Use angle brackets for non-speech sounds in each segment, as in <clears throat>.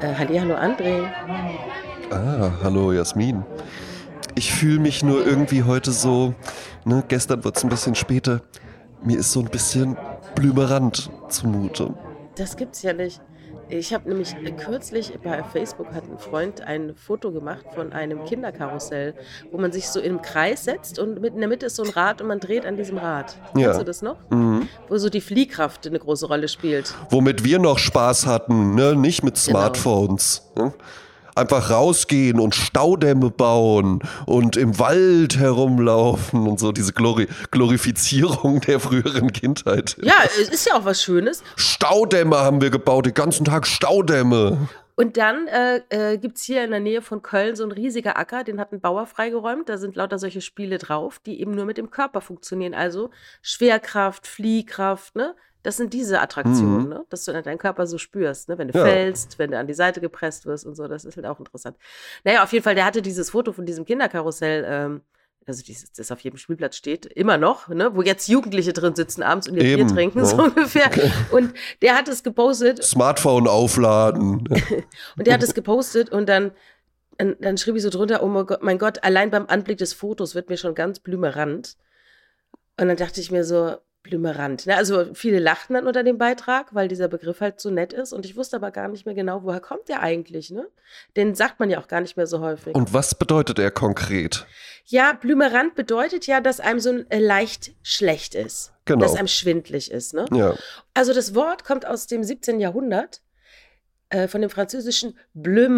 Äh, hallo André. Ah, hallo Jasmin. Ich fühle mich nur irgendwie heute so, ne, gestern wird es ein bisschen später, mir ist so ein bisschen blümerant zumute. Das gibt's ja nicht. Ich habe nämlich kürzlich bei Facebook hat ein Freund ein Foto gemacht von einem Kinderkarussell, wo man sich so im Kreis setzt und in der Mitte ist so ein Rad und man dreht an diesem Rad. Ja. Kennst du das noch? Mhm. Wo so die Fliehkraft eine große Rolle spielt. Womit wir noch Spaß hatten, ne? nicht mit genau. Smartphones. Genau. Ne? Einfach rausgehen und Staudämme bauen und im Wald herumlaufen und so diese Glori Glorifizierung <laughs> der früheren Kindheit. Ja, es ist ja auch was Schönes. Staudämme haben wir gebaut, den ganzen Tag Staudämme. Und dann äh, äh, gibt es hier in der Nähe von Köln so ein riesiger Acker, den hat ein Bauer freigeräumt. Da sind lauter solche Spiele drauf, die eben nur mit dem Körper funktionieren. Also Schwerkraft, Fliehkraft, ne? Das sind diese Attraktionen, mhm. ne? dass du deinen Körper so spürst, ne? wenn du ja. fällst, wenn du an die Seite gepresst wirst und so. Das ist halt auch interessant. Naja, auf jeden Fall, der hatte dieses Foto von diesem Kinderkarussell, ähm, also dieses, das auf jedem Spielplatz steht, immer noch, ne? wo jetzt Jugendliche drin sitzen abends und ihr Bier trinken, ja. so ungefähr. <laughs> Und der hat es gepostet. Smartphone aufladen. <laughs> und der hat es gepostet und dann, dann, dann schrieb ich so drunter, oh mein Gott, mein Gott, allein beim Anblick des Fotos wird mir schon ganz blümerant. Und dann dachte ich mir so, blümerant. Ne? Also viele lachten dann unter dem Beitrag, weil dieser Begriff halt so nett ist. Und ich wusste aber gar nicht mehr genau, woher kommt der eigentlich. Ne? Den sagt man ja auch gar nicht mehr so häufig. Und was bedeutet er konkret? Ja, blümerant bedeutet ja, dass einem so äh, leicht schlecht ist. Genau. Dass einem schwindlig ist. Ne? Ja. Also das Wort kommt aus dem 17. Jahrhundert äh, von dem französischen Bleu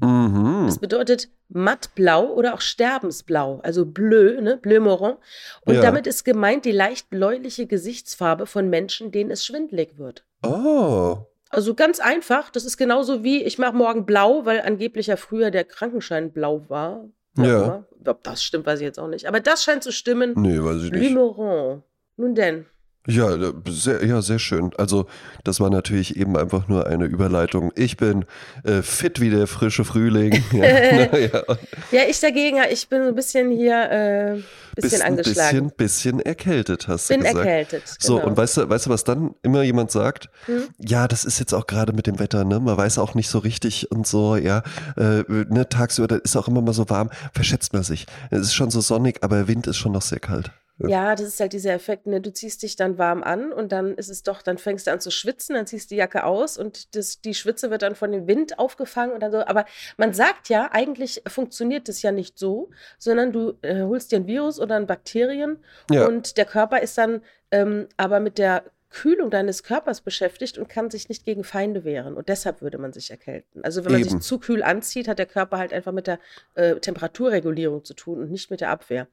Mhm. Das bedeutet mattblau oder auch sterbensblau, also bleu, ne, bleu marron. Und ja. damit ist gemeint die leicht bläuliche Gesichtsfarbe von Menschen, denen es schwindlig wird. Oh. Also ganz einfach, das ist genauso wie ich mache morgen blau, weil angeblich ja früher der Krankenschein blau war. Ja. Ob das stimmt, weiß ich jetzt auch nicht. Aber das scheint zu stimmen. Nee, weiß ich nicht. Bleu marron. Nun denn. Ja, sehr, ja, sehr schön. Also, das war natürlich eben einfach nur eine Überleitung. Ich bin äh, fit wie der frische Frühling. <laughs> ja, ja. <laughs> ja, ich dagegen, ich bin ein bisschen hier, äh, bisschen Bist angeschlagen. Bisschen, bisschen erkältet, hast bin du gesagt. Bin erkältet. Genau. So, und weißt du, weißt du, was dann immer jemand sagt? Hm? Ja, das ist jetzt auch gerade mit dem Wetter, ne? Man weiß auch nicht so richtig und so, ja. Äh, ne, tagsüber, da ist auch immer mal so warm, verschätzt man sich. Es ist schon so sonnig, aber der Wind ist schon noch sehr kalt. Ja, das ist halt dieser Effekt, ne? du ziehst dich dann warm an und dann ist es doch, dann fängst du an zu schwitzen, dann ziehst du die Jacke aus und das, die Schwitze wird dann von dem Wind aufgefangen und dann so. Aber man sagt ja, eigentlich funktioniert das ja nicht so, sondern du äh, holst dir ein Virus oder ein Bakterien ja. und der Körper ist dann ähm, aber mit der Kühlung deines Körpers beschäftigt und kann sich nicht gegen Feinde wehren. Und deshalb würde man sich erkälten. Also wenn man Eben. sich zu kühl anzieht, hat der Körper halt einfach mit der äh, Temperaturregulierung zu tun und nicht mit der Abwehr.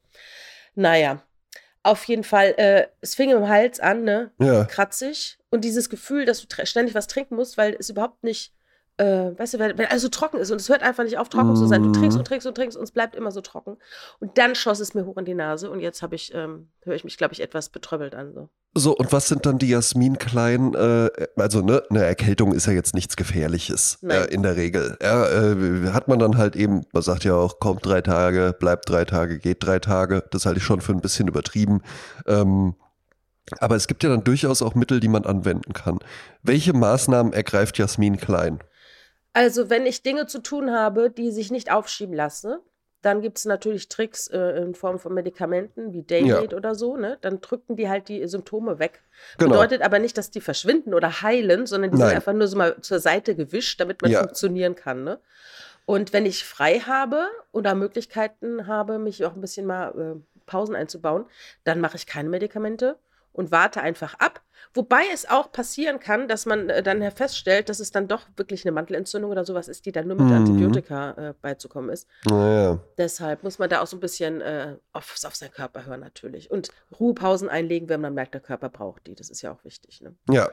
Naja, auf jeden Fall, äh, es fing im Hals an, ne? Ja. Kratzig. Und dieses Gefühl, dass du ständig was trinken musst, weil es überhaupt nicht äh, weißt du, wenn, wenn alles so trocken ist und es hört einfach nicht auf, trocken mm. zu sein. Du trinkst mhm. und trinkst und trinkst und es bleibt immer so trocken. Und dann schoss es mir hoch in die Nase und jetzt habe ich, ähm, höre ich mich, glaube ich, etwas betröbbelt an. So. so, und was sind dann die Jasmin kleinen, äh, also ne, eine Erkältung ist ja jetzt nichts Gefährliches äh, in der Regel. Ja, äh, hat man dann halt eben, man sagt ja auch, kommt drei Tage, bleibt drei Tage, geht drei Tage. Das halte ich schon für ein bisschen übertrieben. Ähm, aber es gibt ja dann durchaus auch Mittel, die man anwenden kann. Welche Maßnahmen ergreift Jasmin Klein? Also, wenn ich Dinge zu tun habe, die sich nicht aufschieben lassen, dann gibt es natürlich Tricks äh, in Form von Medikamenten wie Daylate ja. oder so. Ne? Dann drücken die halt die Symptome weg. Genau. Bedeutet aber nicht, dass die verschwinden oder heilen, sondern die Nein. sind einfach nur so mal zur Seite gewischt, damit man ja. funktionieren kann. Ne? Und wenn ich frei habe oder Möglichkeiten habe, mich auch ein bisschen mal äh, Pausen einzubauen, dann mache ich keine Medikamente und warte einfach ab. Wobei es auch passieren kann, dass man äh, dann feststellt, dass es dann doch wirklich eine Mantelentzündung oder sowas ist, die dann nur mit mhm. Antibiotika äh, beizukommen ist. Naja. Deshalb muss man da auch so ein bisschen äh, auf, auf seinen Körper hören natürlich. Und Ruhepausen einlegen, wenn man merkt, der Körper braucht die. Das ist ja auch wichtig. Ne? Ja,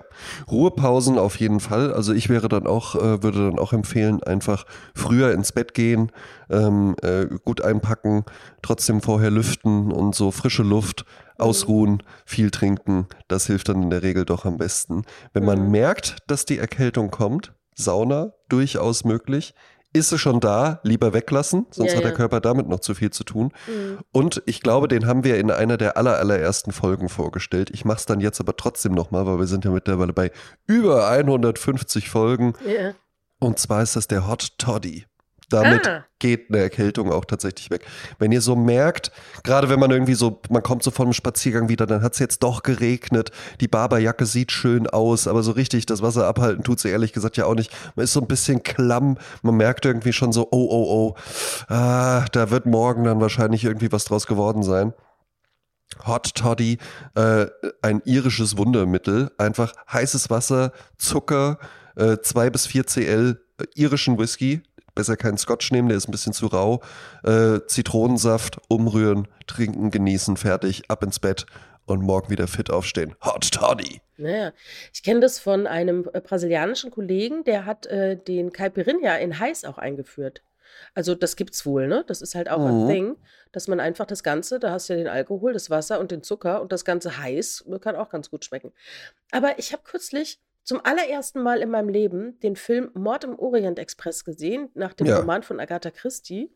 Ruhepausen auf jeden Fall. Also ich wäre dann auch, äh, würde dann auch empfehlen, einfach früher ins Bett gehen, ähm, äh, gut einpacken, trotzdem vorher lüften und so frische Luft ausruhen, viel trinken, das hilft dann der Regel doch am besten. Wenn man mhm. merkt, dass die Erkältung kommt, Sauna durchaus möglich, ist sie schon da, lieber weglassen, sonst Ja, hat der. Körper damit noch zu viel zu tun. Mhm. Und ich glaube, den haben wir in einer der aller, allerersten Folgen vorgestellt. Ich mache es dann jetzt aber trotzdem nochmal, weil wir sind ja mittlerweile bei über 150 Folgen. Ja. Und zwar ist das der Hot Toddy. Damit Ah. geht eine Erkältung auch tatsächlich weg. Wenn ihr so merkt, gerade wenn man irgendwie so, man kommt so von einem Spaziergang wieder, dann hat es jetzt doch geregnet, die Barberjacke sieht schön aus, aber so richtig das Wasser abhalten tut sie ehrlich gesagt ja auch nicht. Man ist so ein bisschen klamm, man merkt irgendwie schon so, oh, oh, oh, ah, da wird morgen dann wahrscheinlich irgendwie was draus geworden sein. Hot Toddy, äh, ein irisches Wundermittel. Einfach heißes Wasser, Zucker, äh, 2 bis 4 Cl äh, irischen Whisky. Besser keinen Scotch nehmen, der ist ein bisschen zu rau. Äh, Zitronensaft, umrühren, trinken, genießen, fertig, ab ins Bett und morgen wieder fit aufstehen. Hot Toddy. Naja, ich kenne das von einem äh, brasilianischen Kollegen, der hat äh, den Caipirinha in heiß auch eingeführt. Also das gibt's wohl, ne? Das ist halt auch ein Mhm. Thing, dass man einfach das Ganze, da hast du ja den Alkohol, das Wasser und den Zucker und das Ganze heiß, kann auch ganz gut schmecken. Aber ich habe kürzlich zum allerersten Mal in meinem Leben den Film Mord im Orient Express gesehen, nach dem Ja. Roman von Agatha Christie.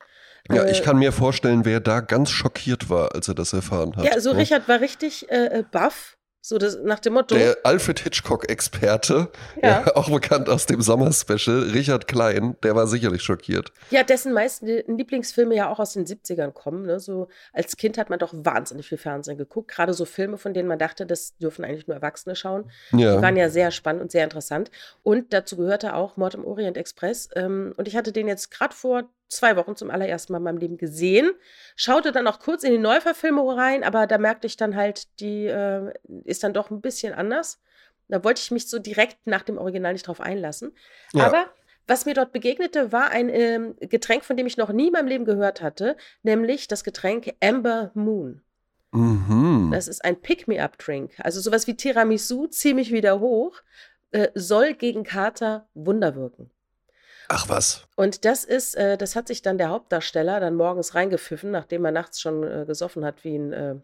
Ja, Äh, ich kann mir vorstellen, wer da ganz schockiert war, als er das erfahren hat. Ja, so ne? Richard war richtig äh, äh, baff, so das, nach dem Motto. Der Alfred Hitchcock-Experte, Ja. ja. auch bekannt aus dem Sommer-Special, Richard Klein, der war sicherlich schockiert. Ja, dessen meisten Lieblingsfilme ja auch aus den 70ern kommen. Ne? So als Kind hat man doch wahnsinnig viel Fernsehen geguckt. Gerade so Filme, von denen man dachte, das dürfen eigentlich nur Erwachsene schauen. Die Ja. waren ja sehr spannend und sehr interessant. Und dazu gehörte auch Mord im Orient Express. Ähm, und ich hatte den jetzt gerade vor zwei Wochen zum allerersten Mal in meinem Leben gesehen. Schaute dann auch kurz in die Neuverfilmung rein, aber da merkte ich dann halt, die äh, ist dann doch ein bisschen anders. Da wollte ich mich so direkt nach dem Original nicht drauf einlassen. Ja. Aber was mir dort begegnete, war ein ähm, Getränk, von dem ich noch nie in meinem Leben gehört hatte, nämlich das Getränk Amber Moon. Mhm. Das ist ein Pick-me-up-Drink. Also sowas wie Tiramisu, ziemlich wieder hoch, äh, soll gegen Kater Wunder wirken. Ach was. Und das ist, äh, das hat sich dann der Hauptdarsteller dann morgens reingepfiffen, nachdem er nachts schon äh, gesoffen hat wie ein, äh,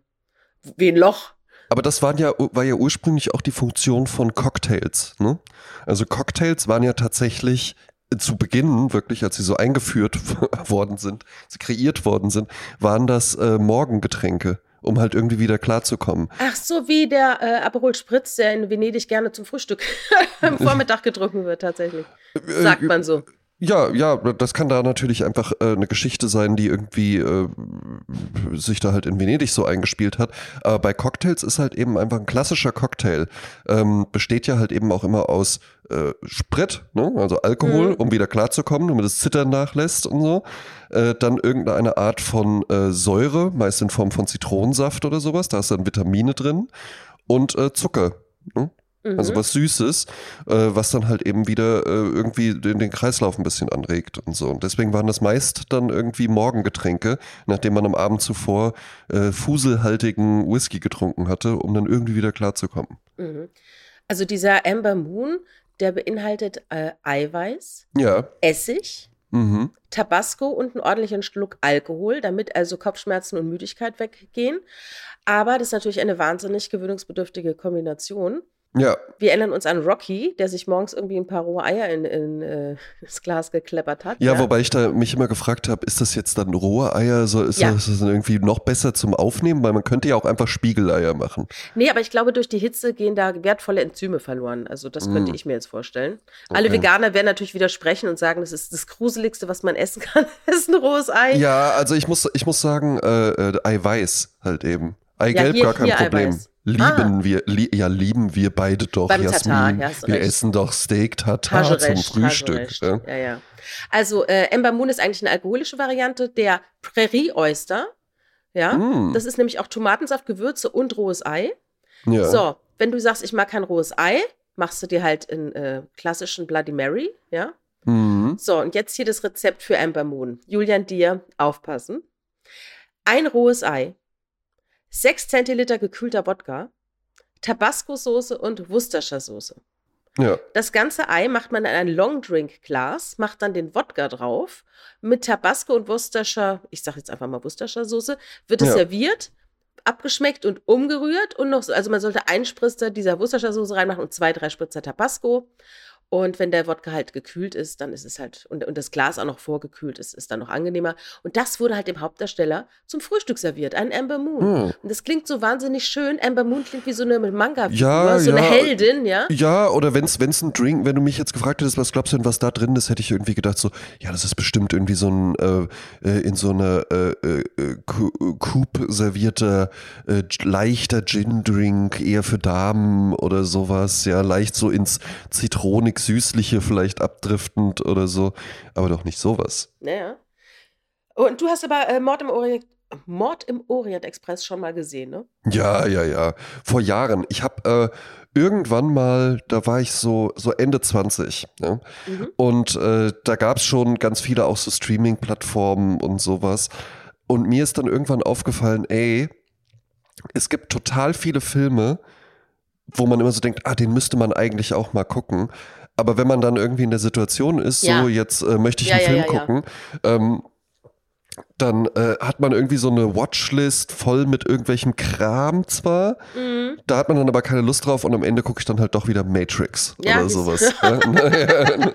wie ein Loch. Aber das waren ja, war ja ursprünglich auch die Funktion von Cocktails. Ne? Also Cocktails waren ja tatsächlich zu Beginn, wirklich, als sie so eingeführt <laughs> worden sind, sie kreiert worden sind, waren das äh, Morgengetränke, um halt irgendwie wieder klarzukommen. Ach so, wie der äh, Aperol Spritz, der in Venedig gerne zum Frühstück <laughs> am <laughs> Vormittag getrunken wird, tatsächlich. Sagt Äh, man so. Ja, ja, das kann da natürlich einfach äh, eine Geschichte sein, die irgendwie äh, sich da halt in Venedig so eingespielt hat. Aber bei Cocktails ist halt eben einfach ein klassischer Cocktail. Ähm, besteht ja halt eben auch immer aus äh, Sprit, ne? also Alkohol, Mhm. um wieder klarzukommen, damit das Zittern nachlässt und so. Äh, dann irgendeine Art von äh, Säure, meist in Form von Zitronensaft oder sowas. Da ist dann Vitamine drin. Und äh, Zucker. Ne? Also Mhm. was Süßes, äh, was dann halt eben wieder äh, irgendwie den, den Kreislauf ein bisschen anregt und so. Und deswegen waren das meist dann irgendwie Morgengetränke, nachdem man am Abend zuvor äh, fuselhaltigen Whisky getrunken hatte, um dann irgendwie wieder klarzukommen. Mhm. Also dieser Amber Moon, der beinhaltet äh, Eiweiß, Ja. Essig, Mhm. Tabasco und einen ordentlichen Schluck Alkohol, damit also Kopfschmerzen und Müdigkeit weggehen. Aber das ist natürlich eine wahnsinnig gewöhnungsbedürftige Kombination. Ja. Wir erinnern uns an Rocky, der sich morgens irgendwie ein paar rohe Eier in, in äh, <laughs> das Glas gekleppert hat. ja, wobei ich da mich immer gefragt habe, ist das jetzt dann rohe Eier? So, ist, Ja. das, ist das irgendwie noch besser zum Aufnehmen? Weil man könnte ja auch einfach Spiegeleier machen. Nee, aber ich glaube, durch die Hitze gehen da wertvolle Enzyme verloren. Also das könnte Mm. ich mir jetzt vorstellen. Alle Okay. Veganer werden natürlich widersprechen und sagen, das ist das Gruseligste, was man essen <laughs> kann, ist ein rohes Ei. Ja, also ich muss, ich muss sagen, äh, äh, Eiweiß halt eben. Eigelb hier- gar kein Problem. Eiweiß. Lieben Ah. wir, li ja, lieben wir beide doch, Beim Jasmin. Tatar, wir recht. essen doch Steak Tatar du zum Frühstück. Ja. Ja, ja. Also äh, Amber Moon ist eigentlich eine alkoholische Variante der Prairie Oyster. Ja, Mm. das ist nämlich auch Tomatensaft, Gewürze und rohes Ei. Ja. So, wenn du sagst, ich mag kein rohes Ei, machst du dir halt einen äh, klassischen Bloody Mary, ja. Mhm. So, und jetzt hier das Rezept für Amber Moon. Julian, dir aufpassen. Ein rohes Ei, 6 Zentiliter gekühlter Wodka, Tabasco-Soße und Worcestershire-Soße. ja. Das ganze Ei macht man in ein Longdrink-Glas, macht dann den Wodka drauf. Mit Tabasco und Worcestershire, ich sage jetzt einfach mal Worcestershire-Soße, wird es Ja. serviert, abgeschmeckt und umgerührt. Und noch, so- also man sollte einen Spritzer dieser Worcestershire-Soße reinmachen und zwei, drei Spritzer Tabasco. Und wenn der Wodka halt gekühlt ist, dann ist es halt, und, und das Glas auch noch vorgekühlt ist, ist dann noch angenehmer. Und das wurde halt dem Hauptdarsteller zum Frühstück serviert, ein Amber Moon. Hm. Und das klingt so wahnsinnig schön. Amber Moon klingt wie so eine manga ja, so ja. eine Heldin, ja? Ja, oder wenn es ein Drink, wenn du mich jetzt gefragt hättest, was glaubst du denn, was da drin ist, hätte ich irgendwie gedacht so, ja, das ist bestimmt irgendwie so ein, äh, äh in so einer äh, äh, äh Coupe servierter, äh, leichter Gin-Drink, eher für Damen oder sowas, ja, leicht so ins Zitronik Süßliche vielleicht abdriftend oder so, aber doch nicht sowas. Naja. Und du hast aber äh, Mord im Orient Mord im Orient Express schon mal gesehen, ne? Ja, ja, ja. Vor Jahren. Ich habe äh, irgendwann mal, da war ich so, so Ende 20. Ne? Mhm. Und äh, da gab es schon ganz viele auch so Streaming-Plattformen und sowas. Und mir ist dann irgendwann aufgefallen, ey, es gibt total viele Filme, wo man immer so denkt, ah, den müsste man eigentlich auch mal gucken. Aber wenn man dann irgendwie in der Situation ist, ja. so jetzt äh, möchte ich ja, einen ja, Film gucken, ähm, dann äh, hat man irgendwie so eine Watchlist voll mit irgendwelchem Kram zwar, mhm. da hat man dann aber keine Lust drauf und am Ende gucke ich dann halt doch wieder Matrix oder sowas. <laughs>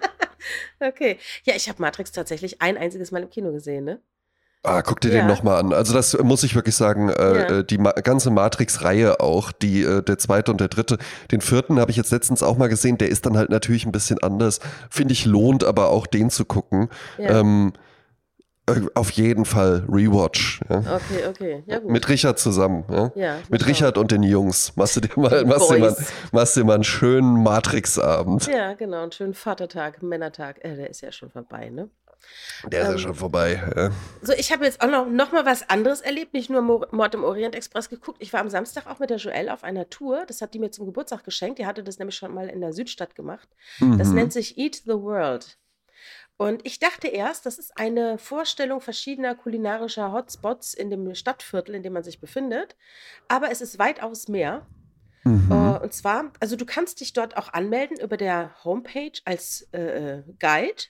okay. Ja, ich habe Matrix tatsächlich ein einziges Mal im Kino gesehen, ne? Ah, guck dir ja. den nochmal an. Also das muss ich wirklich sagen, äh, ja. Äh, die Ma ganze Matrix-Reihe auch, die, äh, der zweite und der dritte. Den vierten habe ich jetzt letztens auch mal gesehen, der ist dann halt natürlich ein bisschen anders. Finde ich lohnt aber auch den zu gucken. Ja. Ähm, äh, auf jeden Fall Rewatch. Ja. Okay, okay. Ja, gut. Mit Richard zusammen. Ja? ja Mit Richard und den Jungs. Machst du dir mal, machst dir mal, machst dir mal einen schönen Matrix-Abend. Ja, genau. Einen schönen Vatertag, Männertag. Äh, der ist ja schon vorbei, ne? Der ist ähm, ja schon vorbei. Ja. So, ich habe jetzt auch noch, noch mal was anderes erlebt, nicht nur Mord im Orient Express geguckt. Ich war am Samstag auch mit der Joelle auf einer Tour. Das hat die mir zum Geburtstag geschenkt. Die hatte das nämlich schon mal in der Südstadt gemacht. Mhm. Das nennt sich Eat the World. Und ich dachte erst, das ist eine Vorstellung verschiedener kulinarischer Hotspots in dem Stadtviertel, in dem man sich befindet. Aber es ist weitaus mehr. Mhm. Uh, und zwar, also du kannst dich dort auch anmelden über der Homepage als äh, äh Guide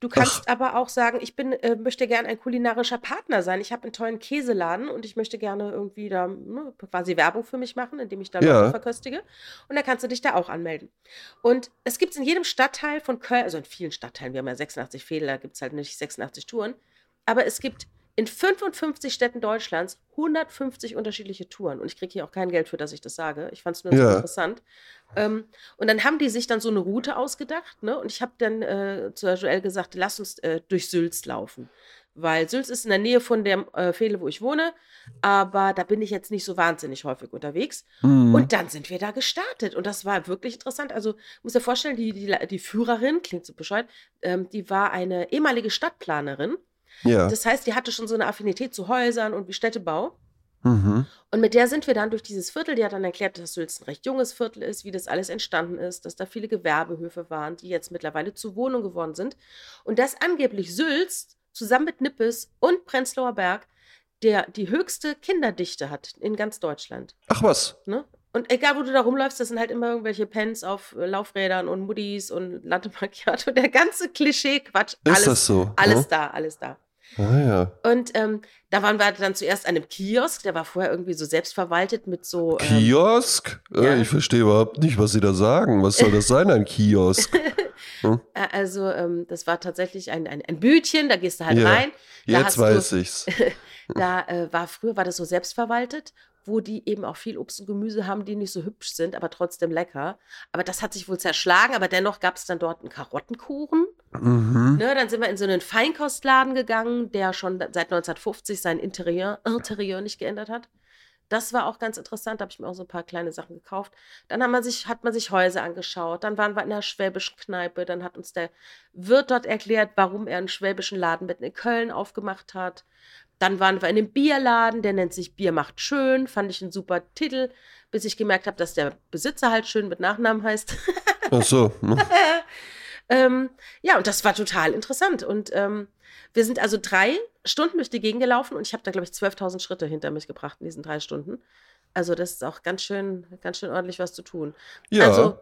Du kannst Ach. aber auch sagen, ich bin, äh, möchte gerne ein kulinarischer Partner sein. Ich habe einen tollen Käseladen und ich möchte gerne irgendwie da ne, quasi Werbung für mich machen, indem ich da ja. Leute verköstige. Und dann kannst du dich da auch anmelden. Und es gibt es in jedem Stadtteil von Köln, also in vielen Stadtteilen, wir haben ja 86 Fehler, da gibt es halt nicht 86 Touren, aber es gibt in 55 Städten Deutschlands 150 unterschiedliche Touren. Und ich kriege hier auch kein Geld für, dass ich das sage. Ich fand es nur ja. interessant. Ähm, und dann haben die sich dann so eine Route ausgedacht. Ne? Und ich habe dann äh, zu Joel gesagt, lass uns äh, durch Sülz laufen. Weil Sülz ist in der Nähe von der äh, Fehle, wo ich wohne. Aber da bin ich jetzt nicht so wahnsinnig häufig unterwegs. Mhm. Und dann sind wir da gestartet. Und das war wirklich interessant. Also, muss dir vorstellen, die, die, die Führerin, klingt so bescheuert, ähm, die war eine ehemalige Stadtplanerin. Ja. Das heißt, die hatte schon so eine Affinität zu Häusern und wie Städtebau. Mhm. Und mit der sind wir dann durch dieses Viertel, die hat dann erklärt, dass Sülz ein recht junges Viertel ist, wie das alles entstanden ist, dass da viele Gewerbehöfe waren, die jetzt mittlerweile zu Wohnungen geworden sind. Und dass angeblich Sülz zusammen mit Nippes und Prenzlauer Berg der die höchste Kinderdichte hat in ganz Deutschland. Ach was. Ne? Und egal, wo du da rumläufst, das sind halt immer irgendwelche Pens auf äh, Laufrädern und Muddis und Latte Macchiato. <laughs> Der ganze Klischee-Quatsch. Ist das so? Alles ja? da, alles da. Ah, ja. Und ähm, da waren wir dann zuerst an einem Kiosk, der war vorher irgendwie so selbstverwaltet mit so. Ähm, Kiosk? Äh, ja. Ich verstehe überhaupt nicht, was Sie da sagen. Was soll das sein, ein Kiosk? <laughs> Hm? Also, ähm, das war tatsächlich ein, ein, ein Bütchen, da gehst du halt ja. rein. Da Jetzt weiß du, ich's. <laughs> da äh, war früher war das so selbstverwaltet wo die eben auch viel Obst und Gemüse haben, die nicht so hübsch sind, aber trotzdem lecker. Aber das hat sich wohl zerschlagen, aber dennoch gab es dann dort einen Karottenkuchen. Mhm. Ne, dann sind wir in so einen Feinkostladen gegangen, der schon seit 1950 sein Interieur, <laughs> Interieur nicht geändert hat. Das war auch ganz interessant, da habe ich mir auch so ein paar kleine Sachen gekauft. Dann hat man, sich, hat man sich Häuser angeschaut, dann waren wir in einer schwäbischen Kneipe, dann hat uns der Wirt dort erklärt, warum er einen schwäbischen Laden mitten in Köln aufgemacht hat. Dann waren wir in einem Bierladen, der nennt sich Bier macht schön, fand ich einen super Titel, bis ich gemerkt habe, dass der Besitzer halt schön mit Nachnamen heißt. <laughs> Ach so. Ne? <laughs> ähm, ja, und das war total interessant. Und ähm, wir sind also drei Stunden durch die Gegend gelaufen und ich habe da, glaube ich, 12.000 Schritte hinter mich gebracht in diesen drei Stunden. Also das ist auch ganz schön, ganz schön ordentlich was zu tun. Ja. Also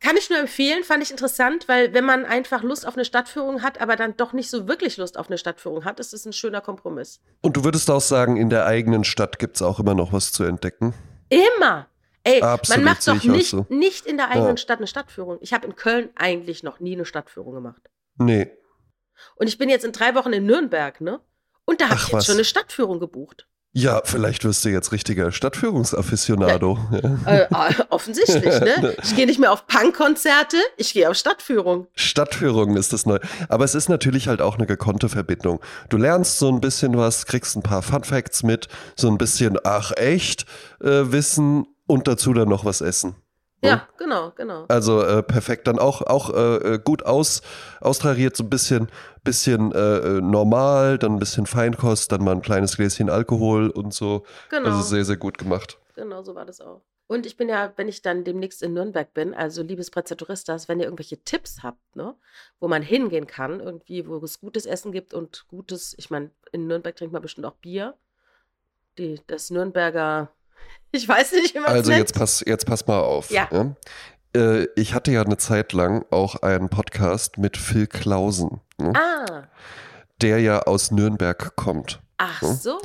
kann ich nur empfehlen, fand ich interessant, weil wenn man einfach Lust auf eine Stadtführung hat, aber dann doch nicht so wirklich Lust auf eine Stadtführung hat, ist es ein schöner Kompromiss. Und du würdest auch sagen, in der eigenen Stadt gibt es auch immer noch was zu entdecken? Immer! Ey, Absolut, man macht doch nicht, so. nicht in der eigenen Ja. Stadt eine Stadtführung. Ich habe in Köln eigentlich noch nie eine Stadtführung gemacht. Nee. Und ich bin jetzt in drei Wochen in Nürnberg, ne? Und da habe ich jetzt was. schon eine Stadtführung gebucht. Ja, vielleicht wirst du jetzt richtiger Stadtführungsafficionado. Äh, äh, offensichtlich, ne? <laughs> Ich gehe nicht mehr auf Punkkonzerte, ich gehe auf Stadtführung. Stadtführung ist das neu. Aber es ist natürlich halt auch eine gekonnte Verbindung. Du lernst so ein bisschen was, kriegst ein paar Fun Facts mit, so ein bisschen, ach echt, äh, Wissen und dazu dann noch was essen. Ja, genau, genau. Also äh, perfekt. Dann auch, auch äh, äh, gut aus, austariert, so ein bisschen, bisschen äh, äh, normal, dann ein bisschen Feinkost, dann mal ein kleines Gläschen Alkohol und so. Genau. Also sehr, sehr gut gemacht. Genau, so war das auch. Und ich bin ja, wenn ich dann demnächst in Nürnberg bin, also liebes Prezza Touristas, wenn ihr irgendwelche Tipps habt, ne, wo man hingehen kann, irgendwie, wo es gutes Essen gibt und gutes, ich meine, in Nürnberg trinkt man bestimmt auch Bier. Die, das Nürnberger, ich weiß nicht, wie man Also nennt. jetzt pass, jetzt pass mal auf. Ja. Äh, ich hatte ja eine Zeit lang auch einen Podcast mit Phil Klausen, ne, Ah, der ja aus Nürnberg kommt ach Hm? so.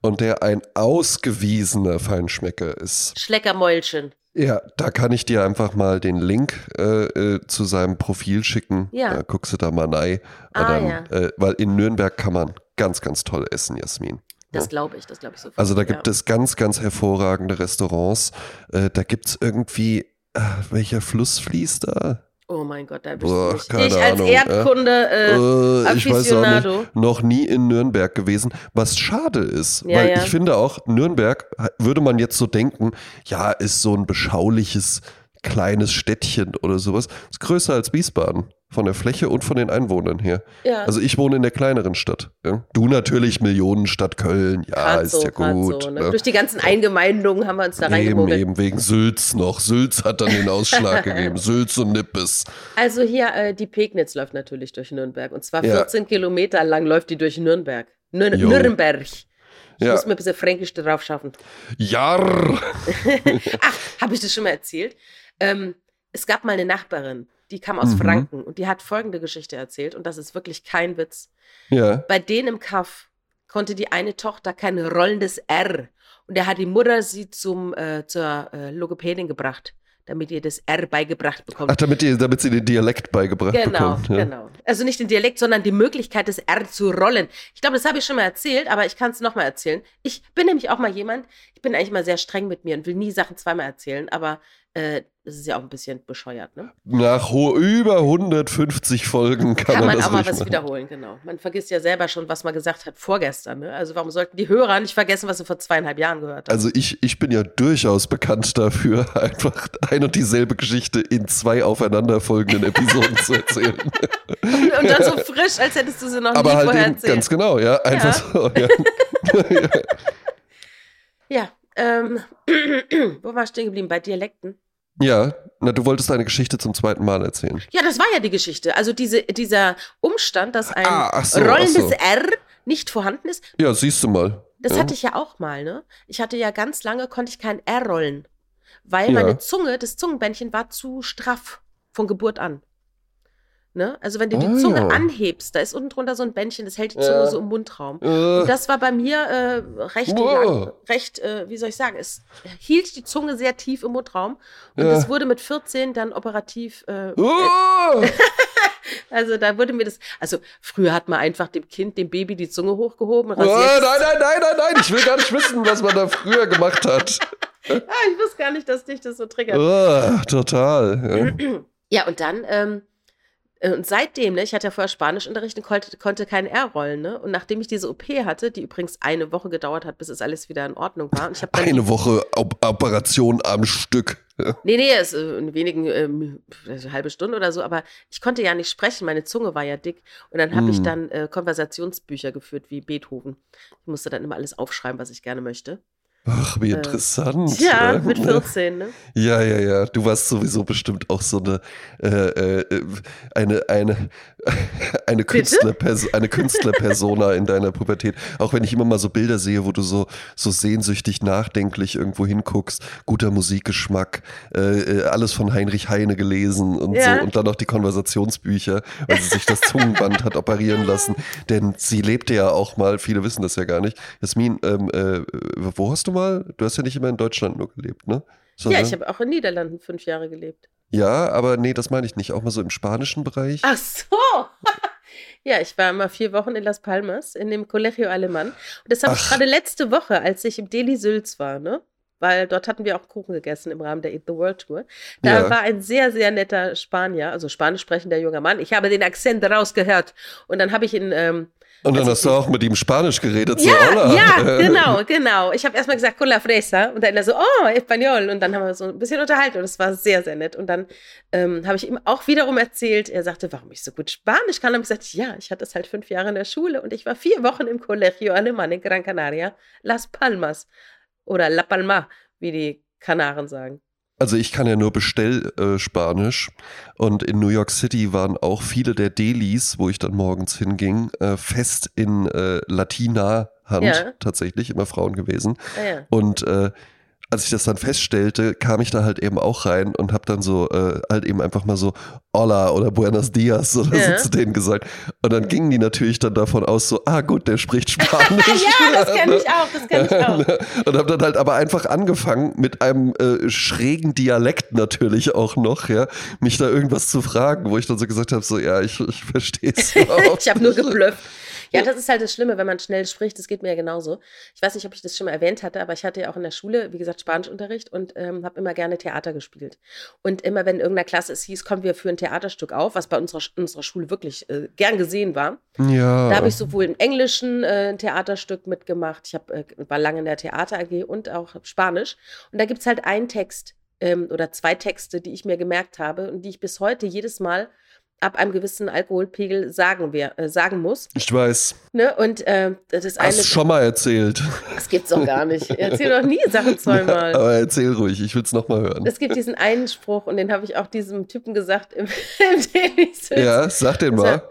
und der ein ausgewiesener Feinschmecker ist. Schleckermäulchen. Ja, da kann ich dir einfach mal den Link äh, äh, zu seinem Profil schicken. Ja. Da guckst du da mal rein. Ah, dann, ja. äh, weil in Nürnberg kann man ganz, ganz toll essen, Jasmin. Das glaube ich, das glaube ich sofort. Also da ja. gibt es ganz, ganz hervorragende Restaurants. Äh, da gibt es irgendwie, äh, welcher Fluss fließt da? Oh mein Gott, da Boah, bist du nicht. Ich als Ahnung, Erdkunde, äh, Äh, ich weiß auch nicht, noch nie in Nürnberg gewesen, was schade ist, Ja, weil ja. ich finde auch, Nürnberg würde man jetzt so denken, ja, ist so ein beschauliches kleines Städtchen oder sowas, ist größer als Wiesbaden von der Fläche und von den Einwohnern her. ja. Also ich wohne in der kleineren Stadt. Ja? Du natürlich Millionenstadt Köln, ja, Grad ist so, ja gut. So, ne? ja. Durch die ganzen Eingemeindungen haben wir uns da Eben, reingemogelt. eben wegen Sülz noch. Sülz hat dann den Ausschlag <laughs> gegeben. Sülz und Nippes. Also hier, äh, die Pegnitz läuft natürlich durch Nürnberg. Und zwar Ja. 14 Kilometer lang läuft die durch Nürnberg. Nür Jo. Nürnberg. Ich muss mir ein bisschen Fränkisch drauf schaffen. Jarr! <laughs> Ach, habe ich das schon mal erzählt? Ähm, es gab mal eine Nachbarin, die kam aus Mhm. Franken und die hat folgende Geschichte erzählt. Und das ist wirklich kein Witz. Ja. Bei denen im Kaff konnte die eine Tochter kein rollendes R. Und da hat die Mutter sie zum, äh, zur äh, Logopädin gebracht, damit ihr das R beigebracht bekommt. Ach, damit, die, damit sie den Dialekt beigebracht Genau, bekommt. Ja. genau. Also nicht den Dialekt, sondern die Möglichkeit, das R zu rollen. Ich glaube, das habe ich schon mal erzählt, aber ich kann es nochmal erzählen. Ich bin nämlich auch mal jemand, ich bin eigentlich mal sehr streng mit mir und will nie Sachen zweimal erzählen, aber äh, das ist ja auch ein bisschen bescheuert, ne? Nach über 150 Folgen kann, Kann man das auch mal was machen. wiederholen, genau. Man vergisst ja selber schon, was man gesagt hat vorgestern, ne? Also warum sollten die Hörer nicht vergessen, was sie vor zweieinhalb Jahren gehört haben? Also ich, ich bin ja durchaus bekannt dafür, <laughs> einfach ein und dieselbe Geschichte in zwei aufeinanderfolgenden Episoden zu erzählen. <laughs> und, und dann so frisch, als hättest du sie noch Aber nie halt vorher eben erzählt. ganz genau, ja. Einfach so. Ja. <laughs> Ja, ähm, <clears throat> wo war ich stehen geblieben? Bei Dialekten? Ja, na, du wolltest deine Geschichte zum zweiten Mal erzählen. Ja, das war ja die Geschichte. Also diese, dieser Umstand, dass ein Ah, so, rollendes so. R nicht vorhanden ist, Ja, siehst du mal. das ja. hatte ich ja auch mal, ne? Ich hatte ja ganz lange, konnte ich kein R rollen, weil Ja. meine Zunge, das Zungenbändchen war zu straff von Geburt an. Ne? Also wenn du die Ah, Zunge ja. anhebst, da ist unten drunter so ein Bändchen, das hält die Ja. Zunge so im Mundraum. Äh, Und das war bei mir äh, recht, lang, recht äh, wie soll ich sagen, es hielt die Zunge sehr tief im Mundraum. Und Ja. das wurde mit 14 dann operativ oh! <laughs> Also da wurde mir das, also früher hat man einfach dem Kind, dem Baby die Zunge hochgehoben, Oh, nein, nein, nein, nein, nein, ich will gar nicht wissen, was man da früher gemacht hat. <laughs> Ah, ich wusste gar nicht, dass dich das so triggert. Oh, total. Ja. <clears throat> Ja, und dann, ähm, äh, und seitdem, ne, ich hatte ja vorher Spanischunterricht und konnte, konnte kein R rollen, ne? Und nachdem ich diese OP hatte, die übrigens eine Woche gedauert hat, bis es alles wieder in Ordnung war. Eine Woche Op Operation am Stück. <laughs> Nee, nee, es äh, in wenigen, ähm, also eine halbe Stunde oder so, aber ich konnte ja nicht sprechen, meine Zunge war ja dick. Und dann habe ich Hm. dann äh, Konversationsbücher geführt wie Beethoven. Ich musste dann immer alles aufschreiben, was ich gerne möchte. Ach, wie Äh, interessant. Ja, ja. mit 14, ne? Ja, ja, ja. Du warst sowieso bestimmt auch so eine, äh, äh, eine, eine, <laughs> eine, Künstlerperso eine Künstlerpersona in deiner Pubertät. Auch wenn ich immer mal so Bilder sehe, wo du so, so sehnsüchtig nachdenklich irgendwo hinguckst, guter Musikgeschmack, äh, äh, alles von Heinrich Heine gelesen und Ja. so und dann noch die Konversationsbücher, weil sie sich das Zungenband hat operieren lassen. Denn sie lebte ja auch mal, viele wissen das ja gar nicht. Jasmin, ähm, äh, wo hast du mal? Du hast ja nicht immer in Deutschland nur gelebt, ne? So, ja, ich habe auch in Niederlanden fünf Jahre gelebt. Ja, aber nee, das meine ich nicht. Auch mal so im spanischen Bereich. Ach so. <laughs> ja, ich war mal vier Wochen in Las Palmas in dem Colegio Alemán. Und das habe ich gerade letzte Woche, als ich im Delhi Sülz war, ne? weil dort hatten wir auch Kuchen gegessen im Rahmen der Eat the World Tour. Da ja. war ein sehr, sehr netter Spanier, also spanisch sprechender junger Mann. Ich habe den Akzent rausgehört und dann habe ich ihn. Ähm, und dann hast du auch mit ihm Spanisch geredet, ja, so, Hola. Ja, <laughs> genau, genau. Ich habe erstmal gesagt, con la fresa. Und dann er so, oh, Español. Und dann haben wir so ein bisschen unterhalten und es war sehr, sehr nett. Und dann ähm, habe ich ihm auch wiederum erzählt, er sagte, warum ich so gut Spanisch kann. Und ich gesagt, ja, ich hatte es halt fünf Jahre in der Schule und ich war vier Wochen im Colegio Alemán in Gran Canaria, Las Palmas. Oder La Palma, wie die Kanaren sagen. Also ich kann ja nur Bestell-Spanisch äh, und in New York City waren auch viele der Delis, wo ich dann morgens hinging, äh, fest in äh, Latina-Hand ja. tatsächlich, immer Frauen gewesen. Ah, ja. Und äh, als ich das dann feststellte, kam ich da halt eben auch rein und habe dann so äh, halt eben einfach mal so Hola oder Buenos Dias oder ja. so zu denen gesagt. Und dann gingen die natürlich dann davon aus so, ah gut, der spricht Spanisch. <laughs> ja, das kenne ich auch, das kenne ich <laughs> auch. und habe dann halt aber einfach angefangen mit einem äh, schrägen Dialekt natürlich auch noch, ja, mich da irgendwas zu fragen, wo ich dann so gesagt habe, so ja, ich, ich verstehe es <laughs> Ich habe nur geblufft. Ja, das ist halt das Schlimme, wenn man schnell spricht. Das geht mir ja genauso. Ich weiß nicht, ob ich das schon mal erwähnt hatte, aber ich hatte ja auch in der Schule, wie gesagt, Spanischunterricht und ähm, habe immer gerne Theater gespielt. Und immer, wenn in irgendeiner Klasse es hieß, kommen wir für ein Theaterstück auf, was bei unserer, unserer Schule wirklich äh, gern gesehen war. Ja. Da habe ich sowohl im Englischen äh, ein Theaterstück mitgemacht, ich hab, äh, war lange in der Theater AG und auch Spanisch. Und da gibt es halt einen Text ähm, oder zwei Texte, die ich mir gemerkt habe und die ich bis heute jedes Mal ab einem gewissen Alkoholpegel sagen, wir, äh, sagen muss. Ich weiß. Ne? Und äh, das ist eine. Hast schon mal erzählt. Das gibt's doch gar nicht. Erzähl doch nie Sachen <laughs> zweimal. aber erzähl ruhig, ich will es nochmal hören. Es gibt diesen einen Spruch und den habe ich auch diesem Typen gesagt im, <laughs> im Ja, sag den mal.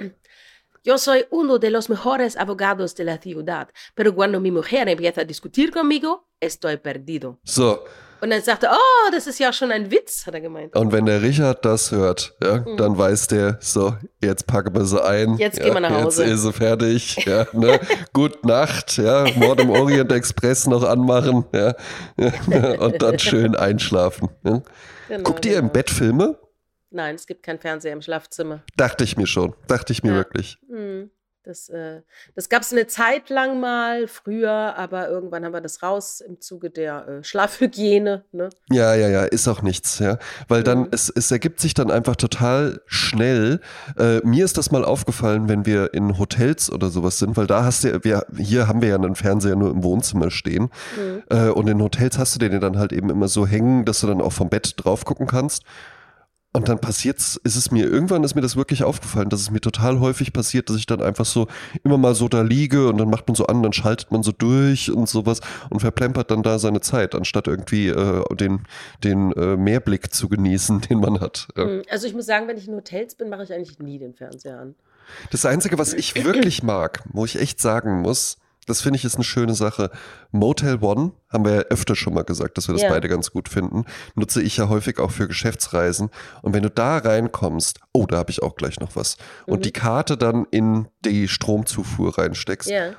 Yo soy uno de los mejores abogados de la ciudad, pero cuando mi mujer empieza a discutir conmigo, estoy perdido. So, und dann sagte er, oh, das ist ja schon ein Witz, hat er gemeint. Und wenn der Richard das hört, ja, mhm. dann weiß der, so, jetzt packen wir sie ein. Jetzt ja, gehen wir nach Hause. Jetzt ist sie fertig. Ja, ne? <laughs> Gut Nacht, ja, Mord im Orient Express noch anmachen, ja, <laughs> und dann schön einschlafen. Ja. Genau, Guckt ihr genau. im Bett Filme? Nein, es gibt keinen Fernseher im Schlafzimmer. Dachte ich mir schon. Dachte ich mir ja. wirklich. Mhm. Das, äh, das gab es eine Zeit lang mal früher, aber irgendwann haben wir das raus im Zuge der äh, Schlafhygiene. Ne? Ja, ja, ja, ist auch nichts, ja. Weil dann, mhm. es, es ergibt sich dann einfach total schnell. Äh, mir ist das mal aufgefallen, wenn wir in Hotels oder sowas sind, weil da hast du, wir, hier haben wir ja einen Fernseher nur im Wohnzimmer stehen. Mhm. Äh, und in Hotels hast du den dann halt eben immer so hängen, dass du dann auch vom Bett drauf gucken kannst. Und dann passiert's, ist es mir, irgendwann ist mir das wirklich aufgefallen, dass es mir total häufig passiert, dass ich dann einfach so immer mal so da liege und dann macht man so an, dann schaltet man so durch und sowas und verplempert dann da seine Zeit, anstatt irgendwie äh, den, den äh, Mehrblick zu genießen, <laughs> den man hat. Ja. Hm, also ich muss sagen, wenn ich in Hotels bin, mache ich eigentlich nie den Fernseher an. Das Einzige, was ich wirklich mag, wo ich echt sagen muss, das finde ich ist eine schöne Sache. Motel One, haben wir ja öfter schon mal gesagt, dass wir das ja. beide ganz gut finden, nutze ich ja häufig auch für Geschäftsreisen. Und wenn du da reinkommst, oh, da habe ich auch gleich noch was, mhm. und die Karte dann in die Stromzufuhr reinsteckst, ja.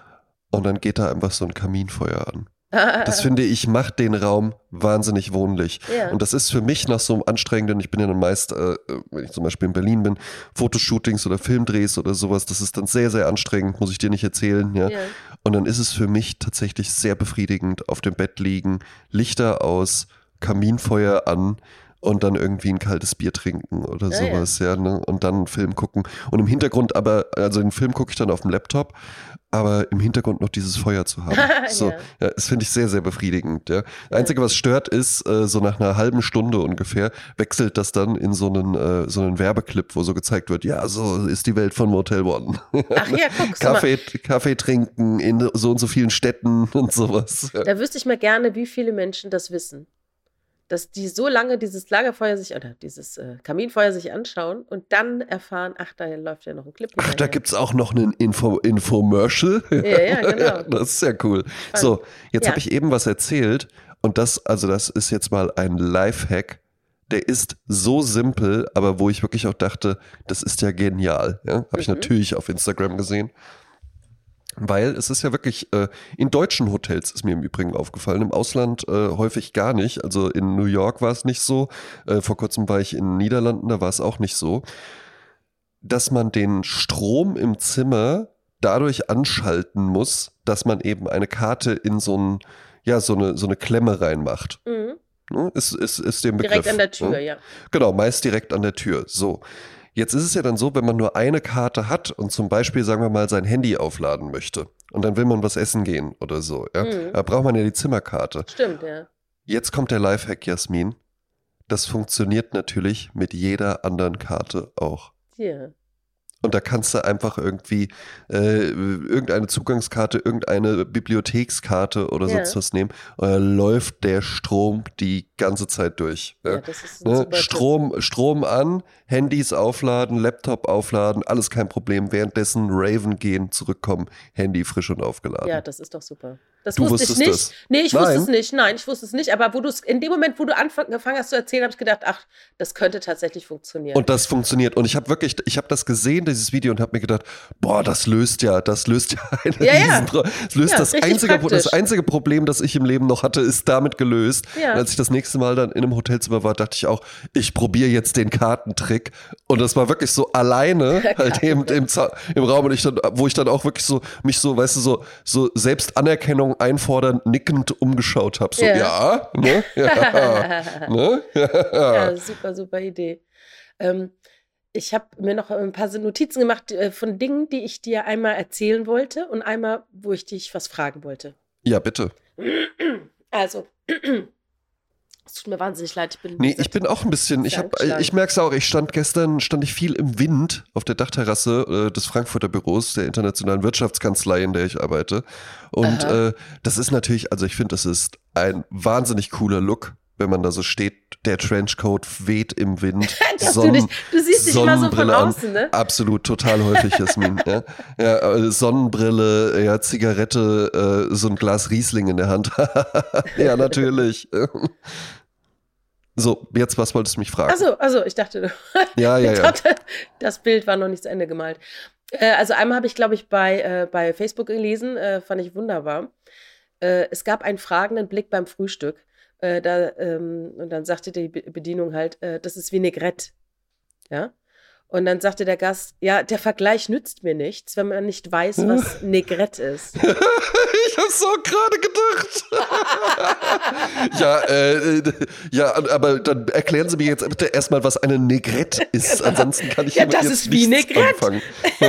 und dann geht da einfach so ein Kaminfeuer an. Das <laughs> finde ich, macht den Raum wahnsinnig wohnlich. Ja. Und das ist für mich nach so einem anstrengenden, ich bin ja dann meist, äh, wenn ich zum Beispiel in Berlin bin, Fotoshootings oder Filmdrehs oder sowas, das ist dann sehr, sehr anstrengend, muss ich dir nicht erzählen. Ja? ja. Und dann ist es für mich tatsächlich sehr befriedigend, auf dem Bett liegen, Lichter aus, Kaminfeuer an und dann irgendwie ein kaltes Bier trinken oder ja, sowas, ja, ja ne? und dann einen Film gucken. Und im Hintergrund aber, also den Film gucke ich dann auf dem Laptop aber im Hintergrund noch dieses Feuer zu haben. <laughs> So, ja. ja das finde ich sehr, sehr befriedigend. Ja. Das Einzige, was stört, ist, äh, so nach einer halben Stunde ungefähr, wechselt das dann in so einen, äh, so einen Werbeclip, wo so gezeigt wird, ja, so ist die Welt von Motel One. Ach ja, <laughs> guck Kaffee, Kaffee trinken in so und so vielen Städten und sowas. Ja. Da wüsste ich mal gerne, wie viele Menschen das wissen dass die so lange dieses Lagerfeuer sich oder dieses äh, Kaminfeuer sich anschauen und dann erfahren, ach, da läuft ja noch ein Clip. Ach, da gibt es auch noch einen Info Infomercial. Ja, ja, <laughs> genau. das ist ja cool. Spannend. So, jetzt ja. habe ich eben was erzählt und das, also das ist jetzt mal ein Lifehack. Der ist so simpel, aber wo ich wirklich auch dachte, das ist ja genial. Ja? Habe ich mhm. natürlich auf Instagram gesehen. Weil es ist ja wirklich, äh, in deutschen Hotels ist mir im Übrigen aufgefallen, im Ausland äh, häufig gar nicht. Also in New York war es nicht so, äh, vor kurzem war ich in den Niederlanden, da war es auch nicht so, dass man den Strom im Zimmer dadurch anschalten muss, dass man eben eine Karte in so, ein, ja, so, eine, so eine Klemme reinmacht. Mhm. Ne? Ist, ist, ist dem Begriff. Direkt an der Tür, ne? ja. Genau, meist direkt an der Tür. So. Jetzt ist es ja dann so, wenn man nur eine Karte hat und zum Beispiel, sagen wir mal, sein Handy aufladen möchte und dann will man was essen gehen oder so, ja, mhm. da braucht man ja die Zimmerkarte. Stimmt, ja. Jetzt kommt der Lifehack, Jasmin. Das funktioniert natürlich mit jeder anderen Karte auch. Ja. Und da kannst du einfach irgendwie äh, irgendeine Zugangskarte, irgendeine Bibliothekskarte oder ja. sonst was nehmen. Und dann läuft der Strom die ganze Zeit durch. Ja, ne? Strom, Strom an, Handys aufladen, Laptop aufladen, alles kein Problem. Währenddessen Raven gehen, zurückkommen, Handy frisch und aufgeladen. Ja, das ist doch super. Das du wusste ich nicht. Das? Nee, ich Nein. wusste es nicht. Nein, ich wusste es nicht. Aber wo du es in dem Moment, wo du angefangen hast zu erzählen, habe ich gedacht, ach, das könnte tatsächlich funktionieren. Und das funktioniert. Und ich habe wirklich, ich habe das gesehen, dieses Video, und habe mir gedacht, boah, das löst ja, das löst ja <laughs> eine ja, ja. das löst ja, das einzige, das einzige Problem, das ich im Leben noch hatte, ist damit gelöst. Ja. Und als ich das nächste Mal dann in einem Hotelzimmer war, dachte ich auch, ich probiere jetzt den Kartentrick. Und das war wirklich so alleine <laughs> halt eben im, im Raum, und ich dann, wo ich dann auch wirklich so mich so, weißt du, so so Selbstanerkennung einfordern nickend umgeschaut habe. So, ja, ja, ne? <laughs> ja, ne? ja, super, super Idee. Ähm, ich habe mir noch ein paar Notizen gemacht äh, von Dingen, die ich dir einmal erzählen wollte und einmal, wo ich dich was fragen wollte. Ja, bitte. Also, <clears throat> es tut mir wahnsinnig leid. Ich bin, nee, ich bin auch ein bisschen, ich, ich merke es auch, ich stand gestern, stand ich viel im Wind auf der Dachterrasse äh, des Frankfurter Büros der internationalen Wirtschaftskanzlei, in der ich arbeite. Und äh, das ist natürlich, also ich finde, das ist ein wahnsinnig cooler Look, wenn man da so steht, der Trenchcoat weht im Wind. <laughs> Sonnen, du, dich, du, siehst dich immer so von außen, ne? Absolut, total häufig, Jasmin. <laughs> ja. ja, äh, Sonnenbrille, ja, Zigarette, äh, so ein Glas Riesling in der Hand. <laughs> ja, natürlich. So, jetzt, was wolltest du mich fragen? Achso, also ich dachte, <laughs> ja, ja, ja. das Bild war noch nicht zu Ende gemalt. Äh, also einmal habe ich, glaube ich, bei, äh, bei Facebook gelesen, äh, fand ich wunderbar. Äh, es gab einen fragenden Blick beim Frühstück. Äh, da, ähm, und dann sagte die Bedienung halt, äh, das ist Vinaigrette. Ja. Und dann sagte der Gast, ja, der Vergleich nützt mir nichts, wenn man nicht weiß, was <laughs> Negrette ist. ich hab's auch gerade gedacht. <laughs> ja, äh, ja, aber dann erklären Sie mir jetzt bitte erstmal, was eine Negrette ist. Genau. Ansonsten kann ich ja, das ist wie Negrette. anfangen. <laughs>